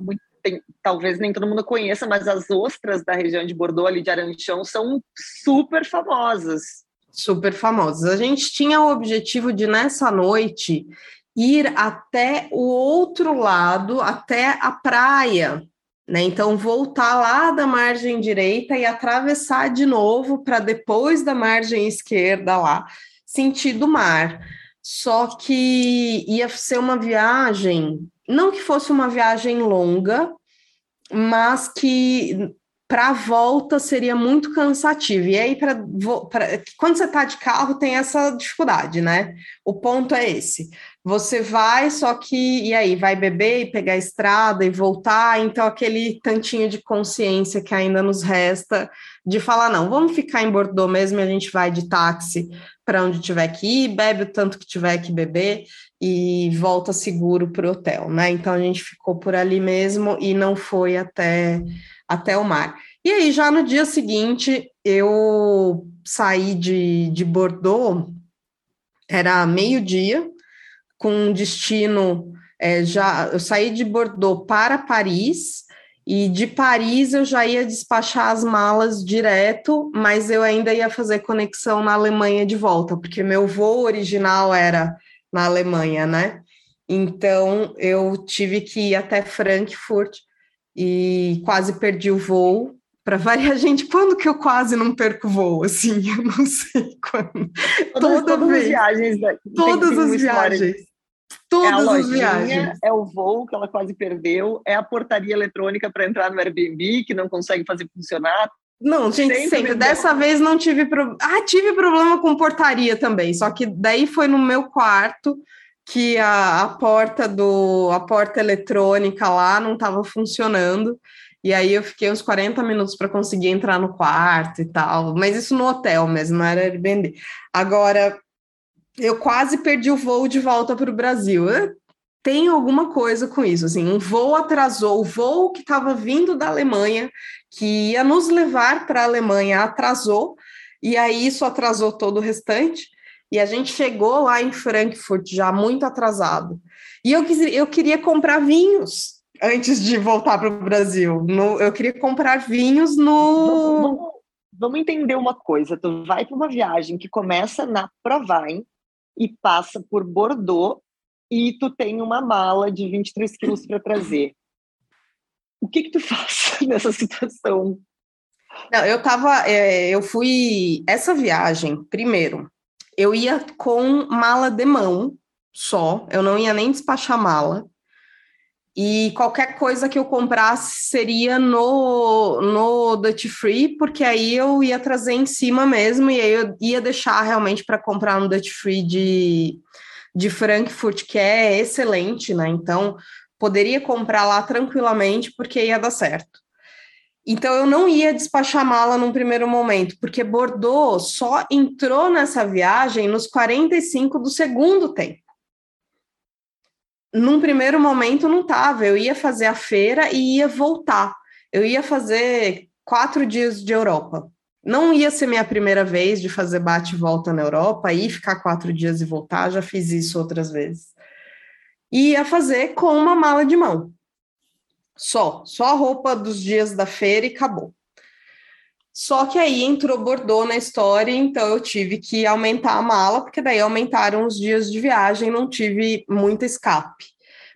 Muito, tem, talvez nem todo mundo conheça, mas as ostras da região de Bordeaux, ali de Aranchão, são super famosas. Super famosas. A gente tinha o objetivo de, nessa noite, ir até o outro lado, até a praia, né? Então voltar lá da margem direita e atravessar de novo para depois da margem esquerda lá, sentido mar. Só que ia ser uma viagem, não que fosse uma viagem longa, mas que para a volta seria muito cansativo. E aí, pra, pra quando você está de carro, tem essa dificuldade, né? O ponto é esse. Você vai, só que, e aí, vai beber e pegar a estrada e voltar, então aquele tantinho de consciência que ainda nos resta de falar, não, vamos ficar em Bordeaux mesmo e a gente vai de táxi para onde tiver que ir, bebe o tanto que tiver que beber e volta seguro para o hotel, né? Então a gente ficou por ali mesmo e não foi até até o mar. E aí, já no dia seguinte, eu saí de, de Bordeaux, era meio-dia, com destino. É, já eu saí de Bordeaux para Paris, e de Paris eu já ia despachar as malas direto, mas eu ainda ia fazer conexão na Alemanha de volta, porque meu voo original era na Alemanha, né? Então eu tive que ir até Frankfurt e quase perdi o voo. Para variar, *laughs* gente, quando que eu quase não perco voo? Assim, *laughs* eu não sei quando. Toda todas vez. As viagens da... Todas as viagens. Todas é as viagens. É o voo que ela quase perdeu, é a portaria eletrônica para entrar no Airbnb que não consegue fazer funcionar. Não, gente, sempre. sempre. Dessa vez não tive problema. Ah, tive problema com portaria também, só que daí foi no meu quarto que a, a porta do a porta eletrônica lá não estava funcionando. E aí eu fiquei uns 40 minutos para conseguir entrar no quarto e tal, mas isso no hotel mesmo, não era Airbnb. Agora, eu quase perdi o voo de volta para o Brasil. tem alguma coisa com isso, assim, um voo atrasou, o voo que estava vindo da Alemanha, que ia nos levar para a Alemanha, atrasou, e aí isso atrasou todo o restante. E a gente chegou lá em Frankfurt já muito atrasado. E eu, quis, eu queria comprar vinhos antes de voltar para o Brasil. No, eu queria comprar vinhos no. Vamos, vamos entender uma coisa: tu vai para uma viagem que começa na Provine e passa por Bordeaux e tu tem uma mala de 23 quilos para trazer. O que que tu *laughs* faz nessa situação? Não, eu tava, é, eu fui essa viagem primeiro eu ia com mala de mão só, eu não ia nem despachar mala. E qualquer coisa que eu comprasse seria no, no Duty Free, porque aí eu ia trazer em cima mesmo, e aí eu ia deixar realmente para comprar no Duty Free de, de Frankfurt, que é excelente, né? Então, poderia comprar lá tranquilamente, porque ia dar certo. Então, eu não ia despachar mala num primeiro momento, porque Bordeaux só entrou nessa viagem nos 45 do segundo tempo num primeiro momento não estava. Eu ia fazer a feira e ia voltar. Eu ia fazer quatro dias de Europa. Não ia ser minha primeira vez de fazer bate e volta na Europa, e ficar quatro dias e voltar, já fiz isso outras vezes. E ia fazer com uma mala de mão. Só, só a roupa dos dias da feira e acabou. Só que aí entrou Bordeaux na história, então eu tive que aumentar a mala, porque daí aumentaram os dias de viagem, não tive muito escape.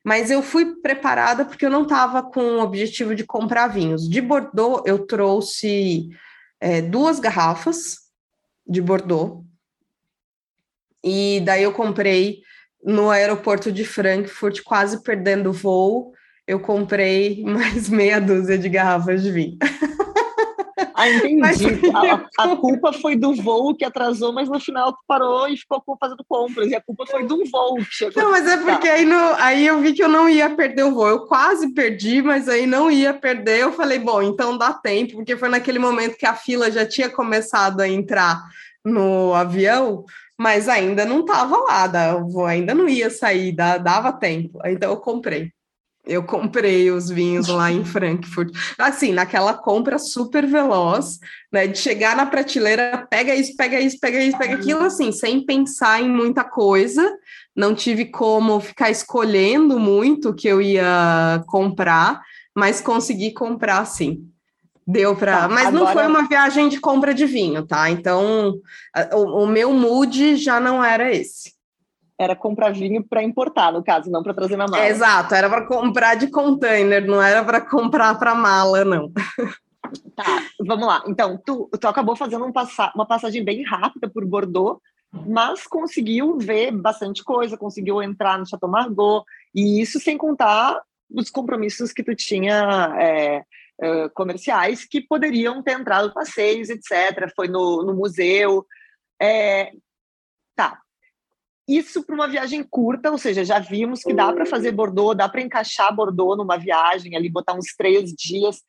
Mas eu fui preparada porque eu não estava com o objetivo de comprar vinhos. De Bordeaux, eu trouxe é, duas garrafas de Bordeaux, e daí eu comprei no aeroporto de Frankfurt, quase perdendo o voo, eu comprei *laughs* mais meia dúzia de garrafas de vinho. Ah, entendi. Mas... A, *laughs* a, culpa foi do voo que atrasou, mas no final tu parou e ficou fazendo compras. E a culpa foi de um voo que chegou. Não, mas é porque tá. aí, no, aí eu vi que eu não ia perder o voo. Eu quase perdi, mas aí não ia perder. Eu falei, bom, então dá tempo, porque foi naquele momento que a fila já tinha começado a entrar no avião, mas ainda não estava lá, o voo ainda não ia sair, dava tempo. Então eu comprei. Eu comprei os vinhos lá em Frankfurt. Assim, naquela compra super veloz, né? De chegar na prateleira, pega isso, pega isso, pega isso, pega aquilo, assim, sem pensar em muita coisa. Não tive como ficar escolhendo muito o que eu ia comprar, mas consegui comprar sim. Deu para. Tá, mas agora... não foi uma viagem de compra de vinho, tá? Então, o, o meu mood já não era esse era comprar vinho para importar, no caso, não para trazer na mala. exato, era para comprar de container, não era para comprar para mala, não. Tá, vamos lá. Então, tu, tu acabou fazendo um passa uma passagem bem rápida por Bordeaux, mas conseguiu ver bastante coisa, conseguiu entrar no Chateau Margaux, e isso sem contar os compromissos que tu tinha é, é, comerciais que poderiam ter entrado passeios, etc. Foi no, no museu. É, tá, isso para uma viagem curta, ou seja, já vimos que dá para fazer Bordeaux, dá para encaixar Bordeaux numa viagem ali, botar uns três dias.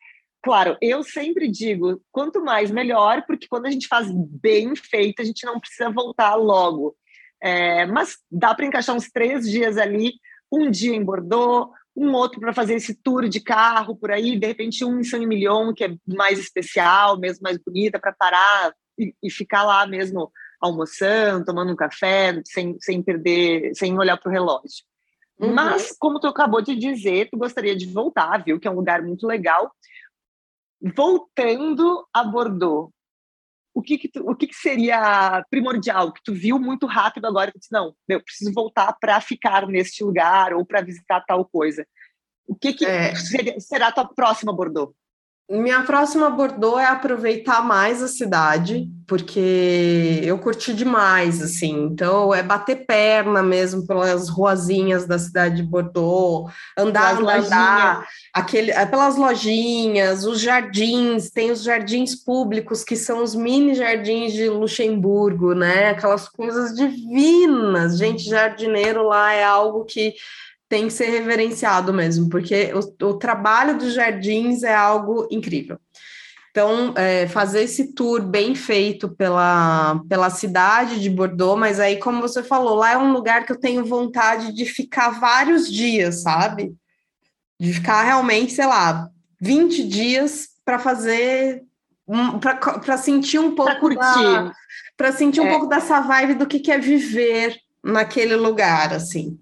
Claro, eu sempre digo, quanto mais melhor, porque quando a gente faz bem feito, a gente não precisa voltar logo. É, mas dá para encaixar uns três dias ali, um dia em Bordeaux, um outro para fazer esse tour de carro por aí, de repente um em Saint-Emilion, que é mais especial, mesmo mais bonita, para parar e, e, ficar lá mesmo almoçando, tomando um café, sem, sem perder, sem olhar para o relógio. Uhum. Mas, como tu acabou de dizer, tu gostaria de voltar, viu? Que é um lugar muito legal. Voltando a Bordeaux, o que, que, tu, o que, que seria primordial, que tu viu muito rápido agora e tu disse, não, eu preciso voltar para ficar neste lugar ou para visitar tal coisa. O que, que é. seria, será a tua próxima Bordeaux? Minha próxima Bordeaux é aproveitar mais a cidade, porque eu curti demais, assim. Então, é bater perna mesmo pelas ruazinhas da cidade de Bordeaux, andar, andar, aquele, é, pelas lojinhas, os jardins, tem os jardins públicos, que são os mini jardins de Luxemburgo, né? Aquelas coisas divinas. Gente, jardineiro lá é algo que tem que ser reverenciado mesmo, porque o, o trabalho dos jardins é algo incrível. Então, é, fazer esse tour bem feito pela, pela cidade de Bordeaux, mas aí, como você falou, lá é um lugar que eu tenho vontade de ficar vários dias, sabe? De ficar realmente, sei lá, 20 dias para fazer. Um, para sentir um pouco. Para sentir um é. pouco dessa vibe do que, que é viver naquele lugar, assim.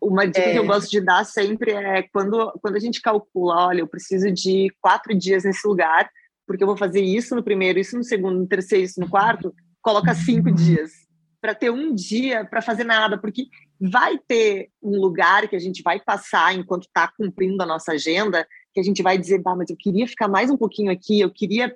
Uma dica é. que eu é. gosto de dar sempre é quando, quando a gente calcula, olha, eu preciso de quatro dias nesse lugar, porque eu vou fazer isso no primeiro, isso no segundo, no terceiro, isso no quarto, coloca cinco dias para ter um dia para fazer nada, porque vai ter um lugar que a gente vai passar enquanto está cumprindo a nossa agenda, que a gente vai dizer, bah, mas eu queria ficar mais um pouquinho aqui, eu queria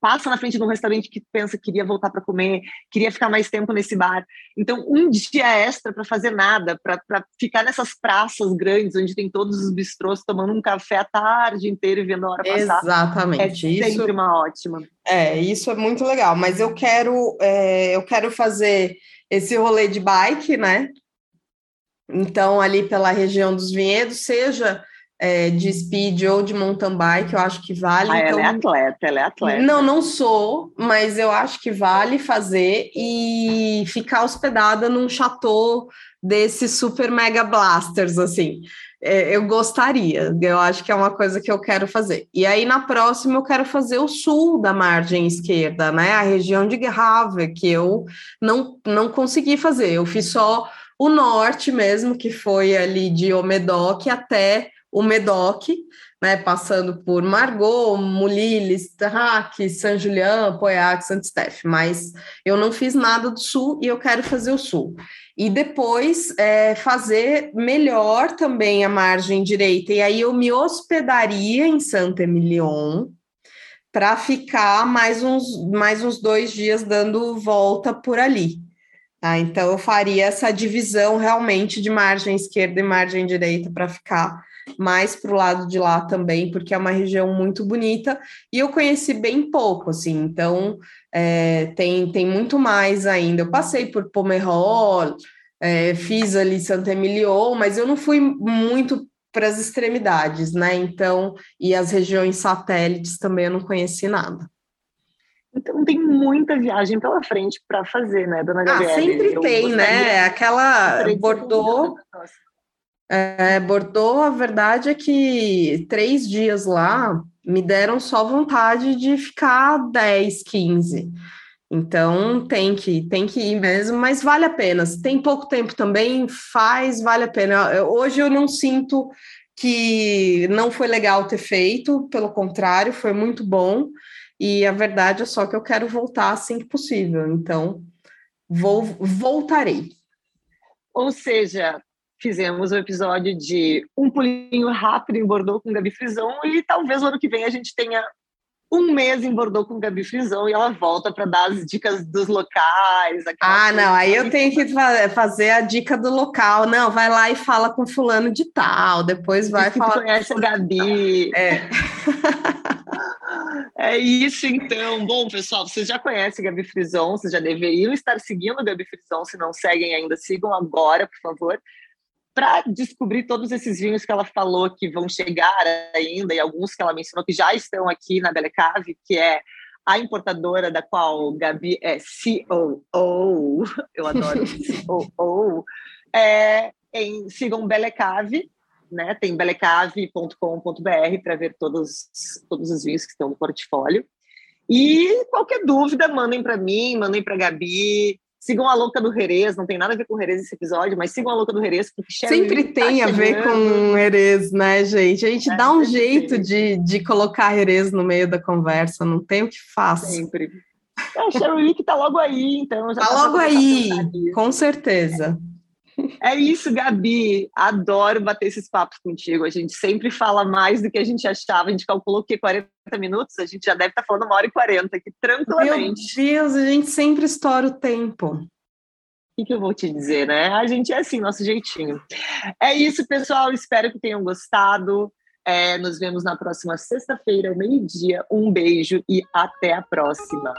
passa na frente de um restaurante que pensa que queria voltar para comer, queria ficar mais tempo nesse bar. Então, um dia extra para fazer nada, para ficar nessas praças grandes, onde tem todos os bistrôs tomando um café a tarde inteira e vendo a hora passar. Exatamente. É sempre isso, uma ótima. É, isso é muito legal. Mas eu quero, é, eu quero fazer esse rolê de bike, né? Então, ali pela região dos vinhedos, seja é, de speed ou de mountain bike, eu acho que vale. Ah, então... ela é atleta, ela é atleta. Não, não sou, mas eu acho que vale fazer e ficar hospedada num chateau desses super mega blasters, assim. É, eu gostaria, eu acho que é uma coisa que eu quero fazer. E aí, na próxima, eu quero fazer o sul da margem esquerda, né? A região de Grave, que eu não, não consegui fazer. Eu fiz só o norte mesmo, que foi ali de Omedoc até o Medoc, né, passando por Margot, Mulilis, Terraque, San Julián, Santo Steph, mas eu não fiz nada do Sul e eu quero fazer o Sul. E depois é, fazer melhor também a margem direita, e aí eu me hospedaria em Santa Emilion, para ficar mais uns, mais uns dois dias dando volta por ali. Tá? Então, eu faria essa divisão realmente de margem esquerda e margem direita para ficar mais para o lado de lá também, porque é uma região muito bonita e eu conheci bem pouco, assim, então é, tem, tem muito mais ainda. Eu passei por Pomerol, é, fiz ali Santa Emilion, mas eu não fui muito para as extremidades, né? Então, e as regiões satélites também eu não conheci nada. Então tem muita viagem pela frente para fazer, né, dona Gabriela? Ah, sempre tem, né? Aquela Bordeaux. É, Bordeaux, a verdade é que três dias lá me deram só vontade de ficar 10, 15. Então tem que tem que ir mesmo, mas vale a pena. Se tem pouco tempo também, faz, vale a pena. Hoje eu não sinto que não foi legal ter feito, pelo contrário, foi muito bom. E a verdade é só que eu quero voltar assim que possível. Então, vou voltarei. Ou seja, fizemos o um episódio de um pulinho rápido em Bordeaux com Gabi Frison e talvez o ano que vem a gente tenha um mês em Bordeaux com Gabi Frison e ela volta para dar as dicas dos locais. Ah, não, aí eu tenho que fazer a dica do local. Não, vai lá e fala com fulano de tal, depois vai falar. Conhece a Gabi. É. *laughs* É isso, então. Bom, pessoal, vocês já conhecem Gabi Frison, vocês já deveriam estar seguindo a Gabi Frison. Se não seguem ainda, sigam agora, por favor para descobrir todos esses vinhos que ela falou que vão chegar ainda e alguns que ela mencionou que já estão aqui na Belecave, que é a importadora da qual Gabi é COO, eu adoro *laughs* COO, é, em, sigam Belecave, né? Tem belecave.com.br para ver todos, todos os vinhos que estão no portfólio. E qualquer dúvida, mandem para mim, mandem para Gabi, Sigam a Louca do Jerez, não tem nada a ver com o Jerez esse episódio, mas sigam a Louca do Jerez, porque Sempre tá tem tá a ver com o Jerez, né, gente? A gente é, dá um jeito de, de colocar Jerez no meio da conversa, não tem o que faço. Sempre. É, a Sherry que tá logo aí, então. Já tá, tá logo aí, com certeza. É isso, Gabi. Adoro bater esses papos contigo. A gente sempre fala mais do que a gente achava. A gente calculou que 40 minutos, a gente já deve estar falando uma hora e 40 aqui, tranquilamente. Meu Deus, a gente sempre estoura o tempo. O que, eu vou te dizer, né? A gente é assim, nosso jeitinho. É isso, pessoal. Espero que tenham gostado. É, nos vemos na próxima sexta-feira, meio-dia. Um beijo e até a próxima.